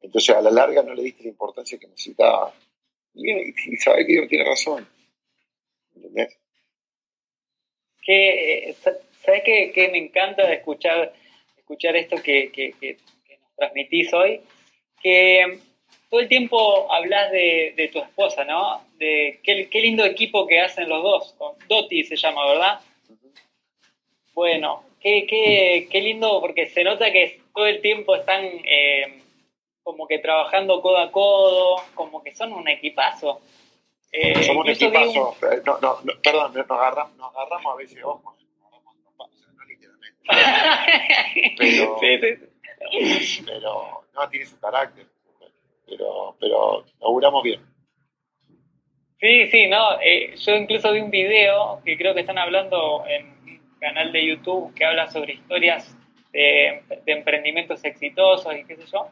Entonces a la larga no le diste la importancia que necesitaba. Y, y que tiene razón. ¿Entendés? Que, ¿Sabes qué, me encanta escuchar, escuchar esto que, que, que nos transmitís hoy? Que todo el tiempo hablas de, tu esposa, ¿no? De qué, lindo equipo que hacen los dos. Doti se llama, ¿verdad? Bueno, qué, qué, lindo porque se nota que todo el tiempo están eh, como que trabajando codo a codo, como que son un equipazo. Eh, Somos un equipazo. Eh, no, no, perdón, nos agarramos, nos agarramos a veces ojos. No literalmente. Pero, pero no tiene su carácter pero, pero laburamos bien. Sí, sí, no, eh, yo incluso vi un video que creo que están hablando en un canal de YouTube que habla sobre historias de, emprendimientos exitosos y qué sé yo,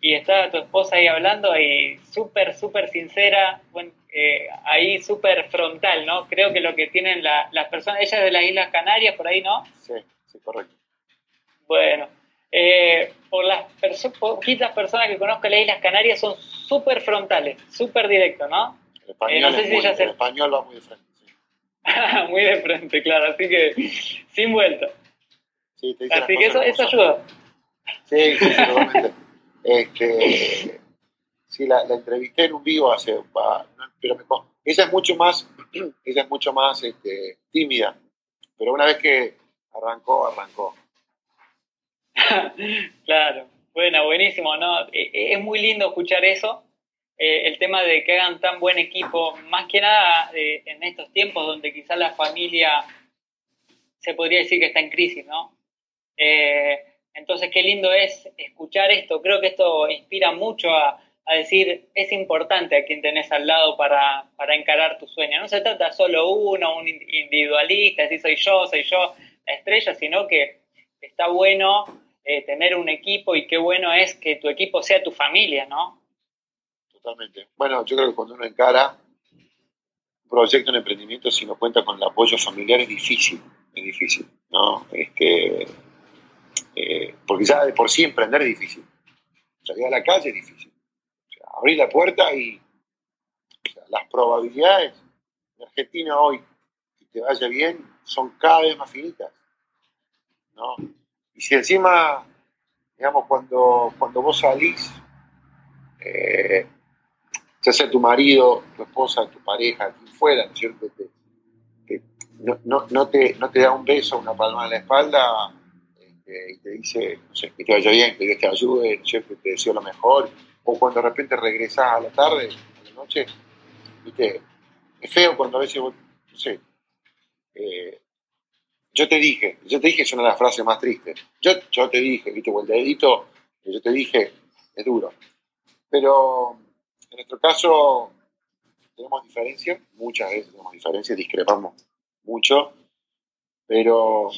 y está tu esposa ahí hablando y súper, súper sincera, eh, ahí súper frontal, ¿no? Creo que lo que tienen las personas, ella es de las Islas Canarias, por ahí, ¿no? Sí, sí, correcto. Bueno, eh, por las poquitas personas que conozco en las Islas Canarias son súper frontales, súper directos, ¿no? El español, el español va muy de frente. muy de frente, claro, así que sin vuelta. Sí, te así que eso, eso ayuda. Sí, sí, seguramente. este, sí, la, la, entrevisté en un vivo hace, pero me, ella es mucho más, ella es mucho más este, tímida, pero una vez que arrancó, arrancó. claro, bueno, buenísimo, ¿no? E, e, es muy lindo escuchar eso, eh, el tema de que hagan tan buen equipo, más que nada eh, en estos tiempos donde quizás la familia se podría decir que está en crisis, ¿no? Eh, entonces, qué lindo es escuchar esto, creo que esto inspira mucho a, decir, es importante a quien tenés al lado para, para encarar tu sueño. No se trata solo uno, un individualista, si soy yo, soy yo la estrella, sino que está bueno eh, tener un equipo y qué bueno es que tu equipo sea tu familia, ¿no? Totalmente. Bueno, yo creo que cuando uno encara un proyecto, un emprendimiento, si no cuenta con el apoyo familiar es difícil, es difícil, ¿no? Este, porque ya de por sí emprender es difícil. Salir a la calle es difícil. abrir la puerta y las probabilidades en Argentina hoy que te vaya bien son cada vez más finitas. ¿no? Y si encima, digamos, cuando, cuando vos salís, eh, ya sea tu marido, tu esposa, tu pareja, quien fuera, ¿no es cierto? no, no, te, no te da un beso, una palma en la espalda este, y te dice, no sé, que te vaya bien, que Dios te ayude, ¿no cierto? Te deseo lo mejor. O cuando de repente regresás a la tarde, a la noche, ¿viste? Es feo cuando a veces vos, no sé, eh, yo te dije, yo te dije, es una de las frases más tristes. Yo, yo te dije, viste, o el dedito, yo te dije, es duro. Pero en nuestro caso tenemos diferencias, muchas veces tenemos diferencias, discrepamos mucho, pero,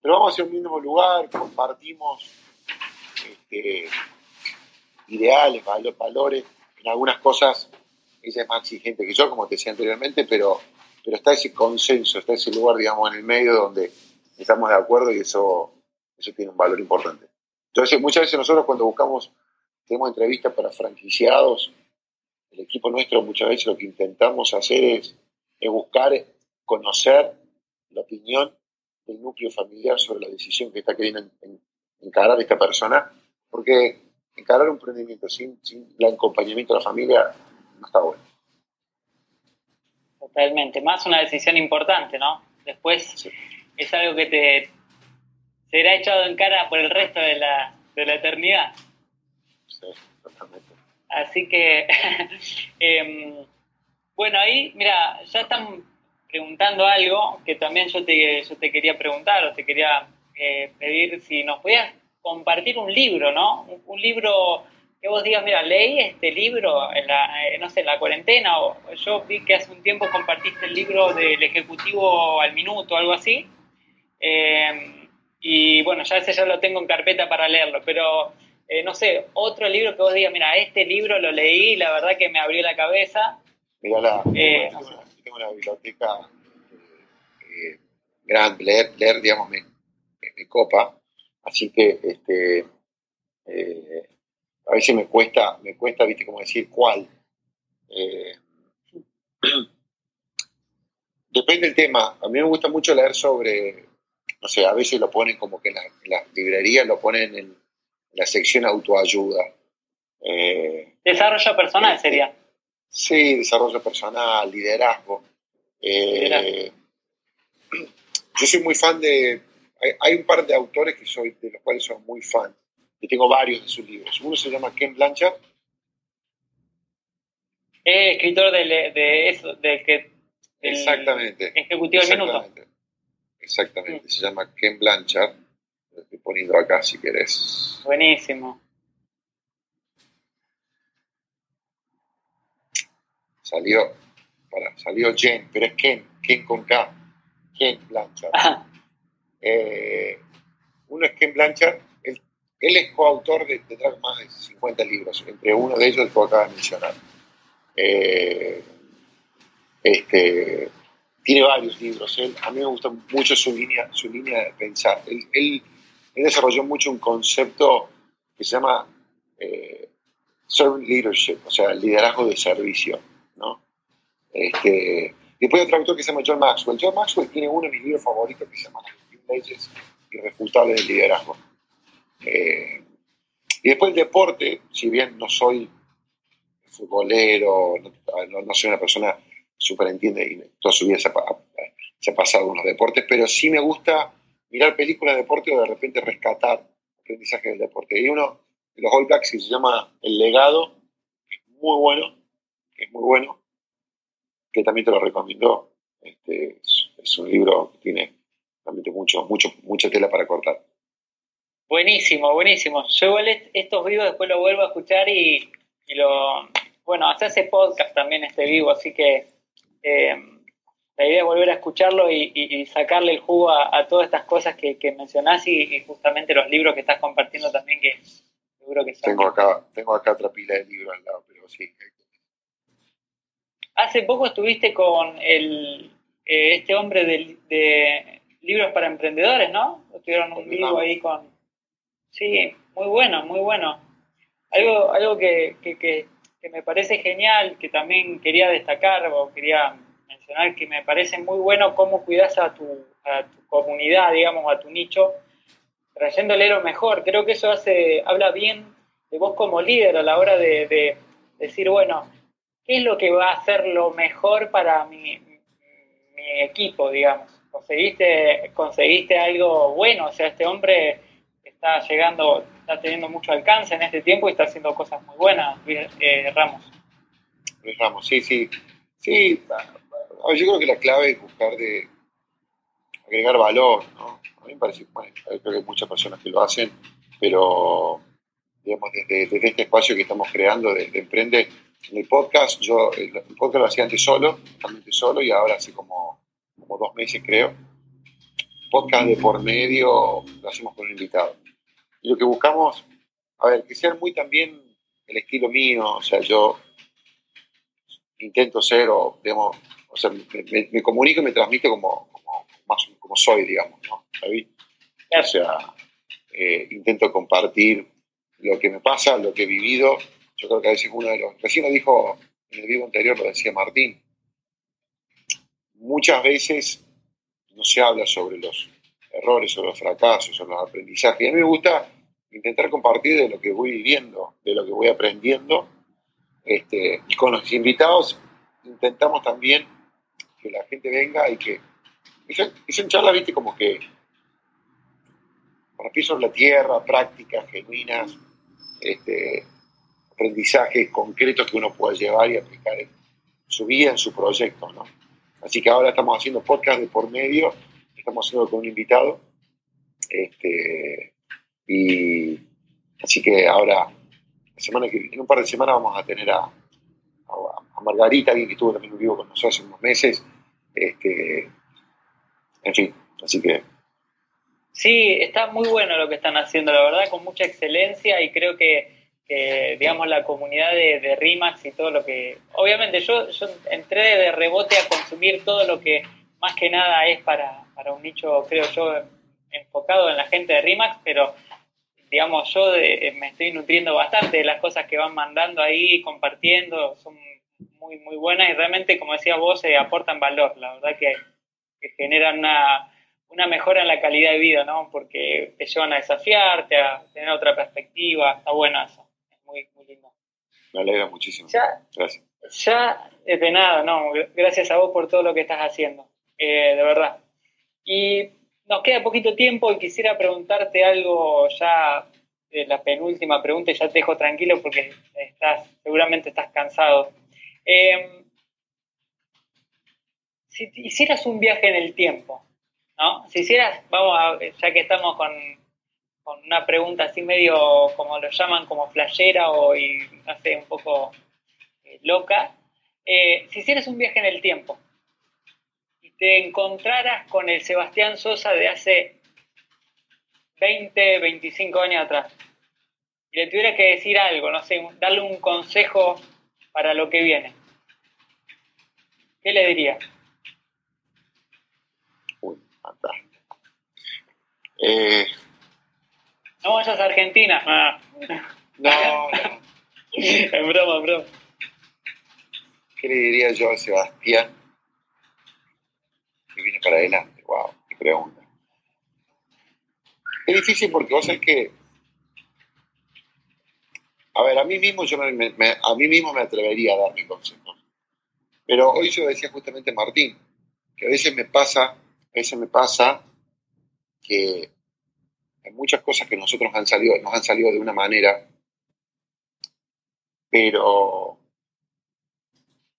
pero vamos hacia un mismo lugar, compartimos este, ideales, valores, en algunas cosas ella es más exigente que yo, como te decía anteriormente, pero, pero está ese consenso, está ese lugar, digamos, en el medio donde estamos de acuerdo y eso, eso tiene un valor importante. Entonces, muchas veces nosotros cuando buscamos, tenemos entrevistas para franquiciados, el equipo nuestro muchas veces lo que intentamos hacer es, buscar conocer la opinión del núcleo familiar sobre la decisión que está queriendo encarar esta persona, porque encarar un emprendimiento sin, sin el acompañamiento de la familia no está bueno. Totalmente, más una decisión importante, ¿no? Después es algo que te será echado en cara por el resto de la, de la eternidad. Sí, totalmente. Así que, em, bueno, ahí, mira, ya están preguntando algo que también yo te, yo te quería preguntar o te quería eh, pedir si nos podías compartir un libro, ¿no? un libro que vos digas, mira, leí este libro en la, eh, no sé, en la cuarentena, o yo vi que hace un tiempo compartiste el libro del Ejecutivo al Minuto, algo así, eh, y bueno, ya ese ya lo tengo en carpeta para leerlo, pero eh, no sé, otro libro que vos digas, mira, este libro lo leí, la verdad que me abrió la cabeza. Mira, la, tengo, una, biblioteca grande, leer, leer, digamos, me, me, copa, así que, este, a veces me cuesta, me cuesta, viste, como decir cuál. Eh, depende del tema. A mí me gusta mucho leer sobre, no sé, a veces lo ponen como que en, las librerías lo ponen en, la sección autoayuda. Eh, desarrollo personal este, sería. Sí, desarrollo personal, liderazgo. Eh, yo soy muy fan de. Hay, hay, un par de autores que soy, de los cuales soy muy fan y tengo varios de sus libros. Uno se llama Ken Blanchard. Es escritor de, de eso, de que... Exactamente. Ejecutivo del minuto. Exactamente, se llama Ken Blanchard. Lo estoy poniendo acá si querés. Buenísimo. Salió, para, salió Jen, pero es Ken, Ken con K. Ken Blanchard. Eh, uno es Ken Blanchard él es coautor de, de más de 50 libros, entre uno de ellos el que acaba de mencionar. Eh, este, tiene varios libros. Él, a mí me gusta mucho su línea, su línea de pensar. Él, desarrolló mucho un concepto que se llama eh, servant leadership, o sea, el liderazgo de servicio. ¿no? Este, después hay otro autor que se llama John Maxwell. John Maxwell tiene uno de mis libros favoritos que se llama leyes irrefutables del liderazgo. Eh, y después el deporte, si bien no soy futbolero, no, soy una persona súper entiende y toda su vida se ha, pasado en los deportes, pero sí me gusta mirar películas de deporte o de repente rescatar aprendizaje del deporte. Y uno de los All Blacks que se llama El Legado, que es muy bueno, que es muy bueno, que también te lo recomiendo. Este, es, un libro que tiene realmente mucho, mucho, mucha tela para cortar. Buenísimo, buenísimo. Yo igual estos vivos después lo vuelvo a escuchar y, lo... Bueno, hace ese podcast también este vivo, así que eh, la idea volver a escucharlo y, sacarle el jugo a, todas estas cosas que, que mencionás y, justamente los libros que estás compartiendo también, que seguro que son. Tengo acá, tengo acá otra pila de libros al lado, pero sí. Hace poco estuviste con el, eh, este hombre de, libros para emprendedores, ¿no? Tuvieron un vivo ahí con... Sí, muy bueno, muy bueno. Algo, algo que, que, me parece genial, que también quería destacar o quería mencionar, que me parece muy bueno cómo cuidas a tu, a tu comunidad, digamos, a tu nicho, trayéndole lo mejor. Creo que eso hace, habla bien de vos como líder a la hora de, de decir, bueno, ¿qué es lo que va a hacer lo mejor para mi, mi equipo, digamos. Conseguiste, conseguiste algo bueno, o sea, este hombre está llegando, está teniendo mucho alcance en este tiempo y está haciendo cosas muy buenas, eh, Ramos. Luis Ramos, sí, sí. Sí, yo creo que la clave es buscar de agregar valor, ¿no? A mí me parece, bueno, creo que hay muchas personas que lo hacen, pero digamos, desde, este espacio que estamos creando de, Emprende, en el podcast, yo el, podcast lo hacía antes solo, totalmente solo, y ahora hace como, como dos meses creo. Podcast de por medio lo hacemos con un invitado. Y lo que buscamos, a ver, que sea muy también el estilo mío, o sea, yo intento ser, o digamos, o sea, me, comunico y me transmito como, como, más, como soy, digamos, ¿no? O sea, eh, intento compartir lo que me pasa, lo que he vivido. Yo creo que a veces uno de los, recién lo dijo en el vivo anterior, lo decía Martín, muchas veces no se habla sobre los errores, sobre los fracasos, sobre los aprendizajes. A mí me gusta intentar compartir de lo que voy viviendo, de lo que voy aprendiendo. Este, y con los invitados intentamos también que la gente venga y que... Y son, charlas, viste, como que para pies sobre la tierra, prácticas genuinas, este, aprendizajes concretos que uno pueda llevar y aplicar en su vida, en su proyecto, ¿no? Así que ahora estamos haciendo podcast de por medio, estamos haciendo con un invitado, este, y así que ahora, semana en un par de semanas vamos a tener a, a, Margarita, alguien que estuvo también vivo con nosotros hace unos meses, este, en fin, así que. Sí, está muy bueno lo que están haciendo, la verdad, con mucha excelencia y creo que, digamos, la comunidad de, RIMAX y todo lo que... Obviamente yo entré de rebote a consumir todo lo que más que nada es para, para un nicho, creo yo, enfocado en la gente de RIMAX, pero digamos, yo me estoy nutriendo bastante de las cosas que van mandando ahí, compartiendo, son muy, muy buenas y realmente, como decías vos, se aportan valor, la verdad que, que generan una una mejora en la calidad de vida, ¿no? Porque te llevan a desafiarte, a tener otra perspectiva, está bueno eso, es muy, muy lindo. Me alegra muchísimo. Ya, Gracias. Ya, de nada, no, gracias a vos por todo lo que estás haciendo, eh, de verdad. Y nos queda poquito tiempo y quisiera preguntarte algo ya la penúltima pregunta y ya te dejo tranquilo porque estás, seguramente estás cansado. Eh, si hicieras un viaje en el tiempo, ¿no? Si hicieras, vamos a, ya que estamos con, una pregunta así medio, como lo llaman, como flashera o, y, no un poco eh, loca, eh, si hicieras un viaje en el tiempo te encontraras con el Sebastián Sosa de hace 20, 25 años atrás, y le tuvieras que decir algo, no sé, darle un consejo para lo que viene, ¿qué le dirías? Eh, no vayas a Argentina. Ah. No, en broma, broma. ¿Qué le diría yo a Sebastián? Que viene para adelante. Wow, qué pregunta. Es difícil porque vos sabés que. A ver, a mí mismo yo a mí mismo me atrevería a dar mi consejo. Pero hoy yo decía justamente Martín, que a veces me pasa, a veces me pasa que hay muchas cosas que nosotros nos han salido de una manera, pero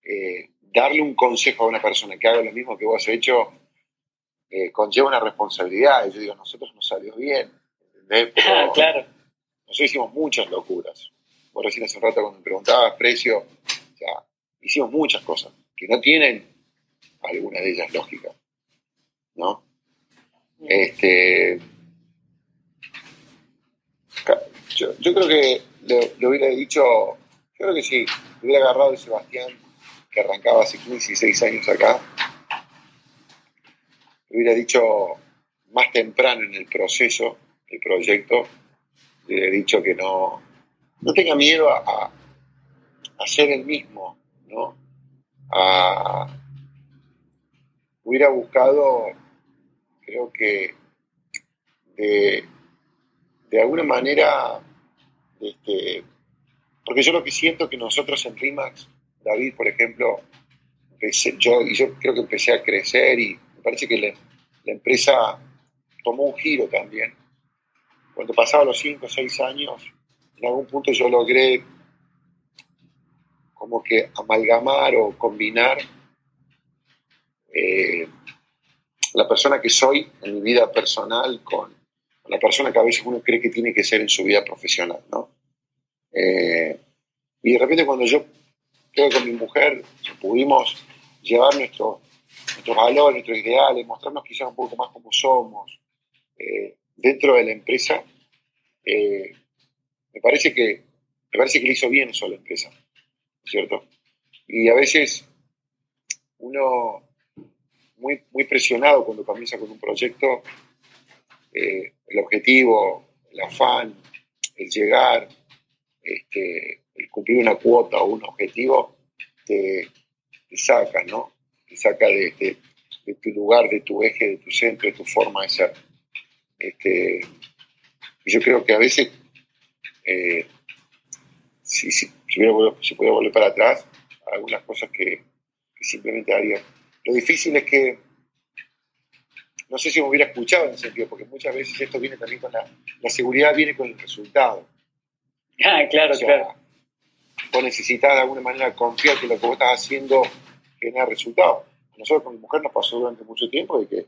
eh, darle un consejo a una persona que haga lo mismo que vos has hecho eh, conlleva una responsabilidad. Y yo digo, nosotros nos salió bien, ¿entendés? Pero claro. Nosotros hicimos muchas locuras. Vos recién hace un rato cuando me preguntabas precio, hicimos muchas cosas que no tienen alguna de ellas lógica, ¿no? Este, yo, creo que le, hubiera dicho, yo creo que sí, le hubiera agarrado a Sebastián, arrancaba hace 15 y 16 años acá, hubiera dicho más temprano en el proceso del proyecto, le hubiera dicho que no, no tenga miedo a, a, ser el mismo, ¿no? hubiera buscado, creo que de, de alguna manera, este, porque yo lo que siento que nosotros en RIMAX, David, por ejemplo, yo, y yo creo que empecé a crecer y me parece que la, empresa tomó un giro también. Cuando pasaba los 5 o 6 años, en algún punto yo logré como que amalgamar o combinar eh, la persona que soy en mi vida personal con la persona que a veces uno cree que tiene que ser en su vida profesional, ¿no? Eh, y de repente cuando yo con mi mujer pudimos llevar nuestros valores, nuestros ideales, mostrarnos quizás un poco más como somos eh, dentro de la empresa, me parece que me parece que le hizo bien eso a la empresa, ¿cierto? Y a veces uno muy, muy presionado cuando comienza con un proyecto, eh, el objetivo, el afán, el llegar, este, el cumplir una cuota o un objetivo, te, saca, ¿no? Te saca de, tu lugar, de tu eje, de tu centro, de tu forma de ser. Este, yo creo que a veces, eh, si, si, si, pudiera volver para atrás, algunas cosas que, que simplemente haría lo difícil es que, no sé si me hubiera escuchado en ese sentido, porque muchas veces esto viene también con la, la seguridad, viene con el resultado. Ah, claro, claro. Vos necesitas de alguna manera confiar que lo que vos estás haciendo genera resultado. nosotros con mi mujer nos pasó durante mucho tiempo de que,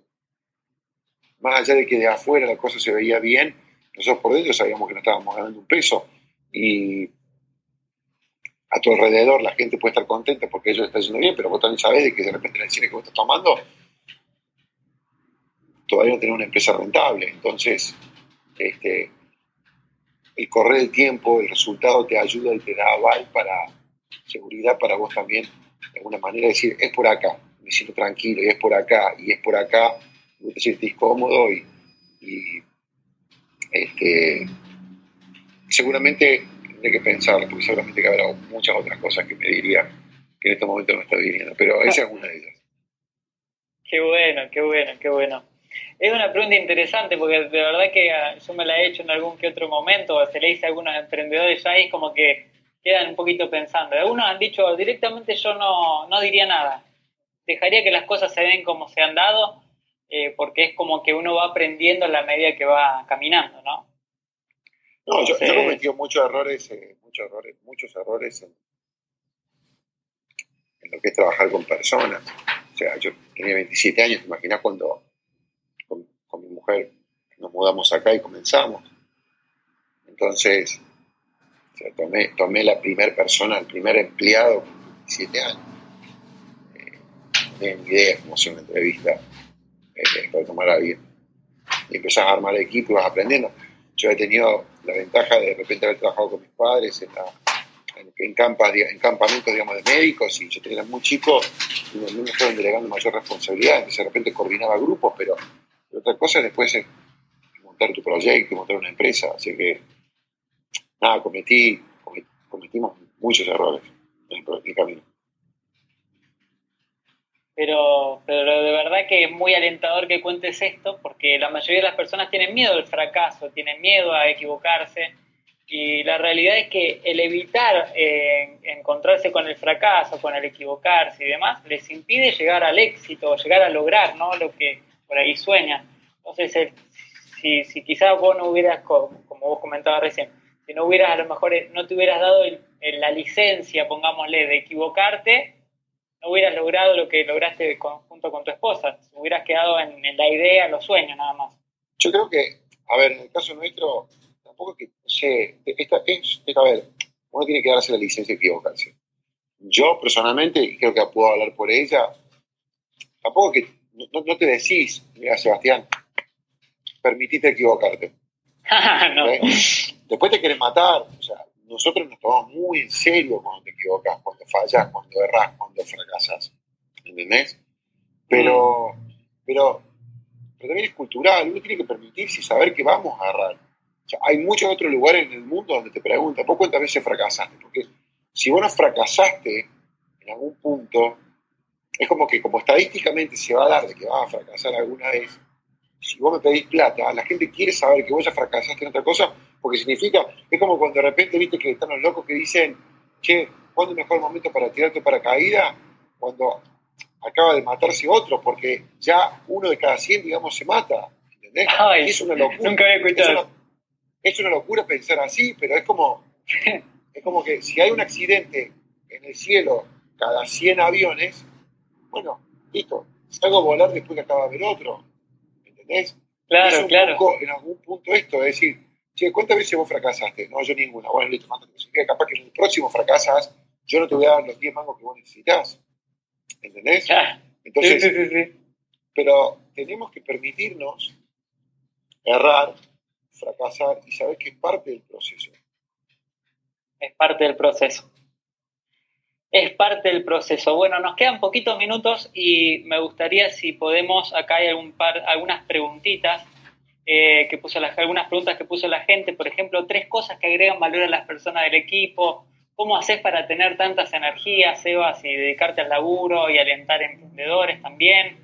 más allá de que de afuera la cosa se veía bien, nosotros por dentro sabíamos que no estábamos ganando un peso. Y a tu alrededor la gente puede estar contenta porque ellos están yendo bien, pero vos también sabés de que de repente en el cine que vos estás tomando todavía no tenés una empresa rentable. Entonces, este, el correr del tiempo, el resultado te ayuda y te da aval para seguridad para vos también, de alguna manera decir, es por acá, me siento tranquilo, y es por acá, y es por acá, vos te sientes cómodo y, y este, seguramente tendré que pensarlo, porque seguramente que habrá muchas otras cosas que me diría que en este momento no está viniendo, pero esa es una de ellas. Qué bueno, qué bueno, qué bueno. Es una pregunta interesante porque de verdad que ah, yo me la he hecho en algún que otro momento, o se le hice a algunos emprendedores ya y como que quedan un poquito pensando. Algunos han dicho directamente yo no, no diría nada. Dejaría que las cosas se den como se han dado, eh, porque es como que uno va aprendiendo a la medida que va caminando, ¿no? No, yo, he cometido muchos errores, eh, muchos errores, muchos errores en, lo que es trabajar con personas. O sea, yo tenía 27 años, te imaginas cuando mujer nos mudamos acá y comenzamos. Entonces, tomé, tomé la primera persona, el primer empleado 27 años. Eh, no tenía ni idea cómo hacer una entrevista eh, para tomar a alguien. Y empezás a armar equipo y vas aprendiendo. Yo he tenido la ventaja de de repente haber trabajado con mis padres en, en, campas, en campamentos digamos, de médicos y yo tenía muy chico y me fueron delegando mayor responsabilidad, entonces de repente coordinaba grupos, pero, otra cosa es después montar tu proyecto, montar una empresa, así que nada, cometí, cometimos muchos errores en el camino. Pero, pero de verdad que es muy alentador que cuentes esto, porque la mayoría de las personas tienen miedo al fracaso, tienen miedo a equivocarse, y la realidad es que el evitar eh, encontrarse con el fracaso, con el equivocarse y demás, les impide llegar al éxito, llegar a lograr ¿no? lo que por ahí sueñan. Entonces, si, si quizás vos no hubieras, como, vos comentabas recién, si no hubieras a lo mejor, no te hubieras dado la licencia, pongámosle, de equivocarte, no hubieras logrado lo que lograste junto con tu esposa, hubieras quedado en, la idea, los sueños nada más. Yo creo que, a ver, en el caso nuestro, tampoco que, sé, esta, es, a ver, uno tiene que darse la licencia de equivocarse. Yo personalmente, creo que puedo hablar por ella, tampoco que no, te decís, mira, Sebastián, permitite equivocarte. Después te querés matar. O sea, nosotros nos tomamos muy en serio cuando te equivocas, cuando fallas, cuando erras, cuando fracasas. ¿Entendés? Pero, pero, pero también es cultural. Uno tiene que permitirse saber que vamos a agarrar. O sea, hay muchos otros lugares en el mundo donde te preguntan, ¿por cuántas veces fracasaste? Porque si vos no fracasaste en algún punto, es como que como estadísticamente se va a dar de que vas a fracasar alguna vez, si vos me pedís plata, la gente quiere saber que vos ya fracasaste en otra cosa, porque significa, es como cuando de repente viste que están los locos que dicen, che, ¿cuándo es el mejor momento para tirarte para caída? Cuando acaba de matarse otro, porque ya uno de cada 100, digamos, se mata. ¿Entendés? es una locura. Nunca había escuchado. Es una, locura pensar así, pero es como, es como que si hay un accidente en el cielo cada 100 aviones, bueno, listo, salgo a volar después que acaba de haber otro. ¿Entendés? Claro, es un claro. Poco, en algún punto esto, es decir, che, ¿cuántas veces vos fracasaste? No, yo ninguna. Bueno, listo, mándate. Capaz que en el próximo fracasas, yo no te voy a dar los 10 mangos que vos necesitas. ¿Entendés? Entonces, sí, sí, sí, pero tenemos que permitirnos errar, fracasar y saber que es parte del proceso. Es parte del proceso. Es parte del proceso. Bueno, nos quedan poquitos minutos y me gustaría si podemos, acá hay algún par, algunas preguntitas eh, que puso algunas preguntas que puso la gente, por ejemplo, tres cosas que agregan valor a las personas del equipo, ¿Cómo haces para tener tantas energías, Sebas, y dedicarte al laburo y alentar emprendedores también?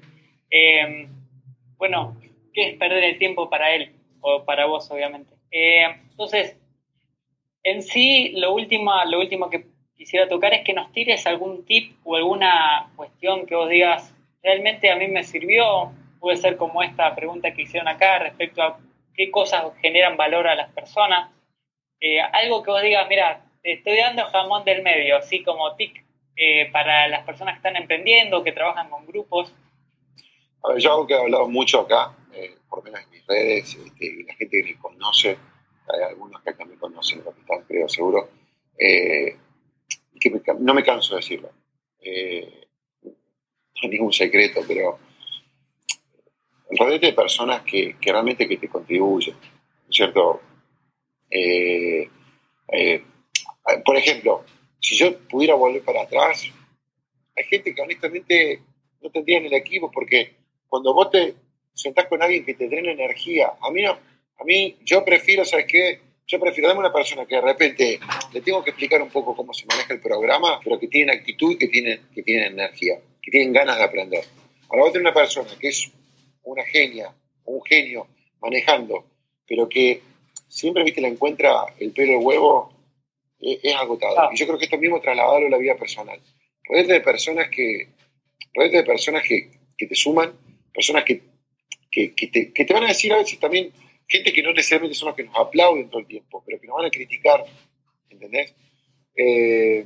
Em, bueno, ¿qué es perder el tiempo para él? O para vos, obviamente. Em, entonces, en sí, lo último, lo último que quisiera tocar es que nos tires algún tip o alguna cuestión que vos digas, realmente a mí me sirvió. Puede ser como esta pregunta que hicieron acá respecto a qué cosas generan valor a las personas. Eh, algo que vos digas, mira, estoy dando jamón del medio, así como TIC, eh, para las personas que están emprendiendo, que trabajan con grupos. A ver, yo algo que he hablado mucho acá, eh, por lo menos en mis redes, este, la gente que me conoce, hay algunos que también conocen lo que están, creo, seguro, eh, no me canso de decirlo. no es ningún secreto, pero rodete de personas que, realmente que te contribuyen, ¿cierto? Eh, por ejemplo, si yo pudiera volver para atrás, hay gente que honestamente no tendría en el equipo porque cuando vos te sentás con alguien que te drena energía, a mí no, a mí yo prefiero, ¿sabes qué? Yo prefiero darme una persona que de repente le tengo que explicar un poco cómo se maneja el programa, pero que tiene actitud y que tiene, que tiene energía, que tienen ganas de aprender. Ahora vos tenés una persona que es una genia, un genio manejando, pero que siempre, viste, le encuentra el pelo del huevo es, agotado. Ah. Y yo creo que esto mismo trasladarlo a la vida personal. Rodete de personas que, de personas que, que, te suman, personas que, que, te, que te van a decir a veces también, gente que no necesariamente son los que nos aplauden todo el tiempo, pero que nos van a criticar, ¿entendés? Eh,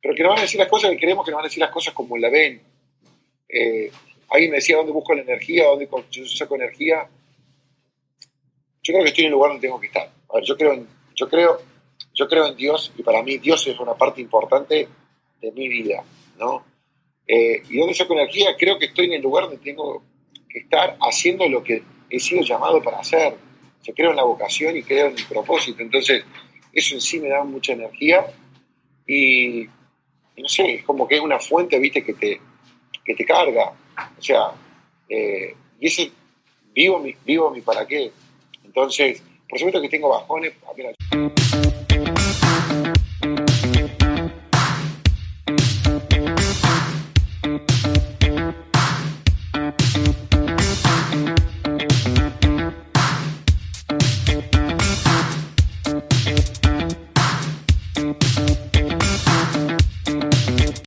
pero que nos van a decir las cosas que queremos que nos van a decir las cosas como la ven. Eh, alguien me decía dónde busco la energía, dónde yo saco energía. Yo creo que estoy en el lugar donde tengo que estar. A ver, yo creo, yo creo yo creo en Dios y para mí Dios es una parte importante de mi vida, ¿no? Eh, y donde saco energía, creo que estoy en el lugar donde tengo que estar haciendo lo que he sido llamado para hacer. Yo creo en la vocación y creo en mi propósito. Entonces, eso en sí me da mucha energía y, no sé, es como que es una fuente, viste, que te, que te carga. O sea, eh, y ese vivo mi, vivo mi para qué. Entonces, por supuesto que tengo bajones. Mira,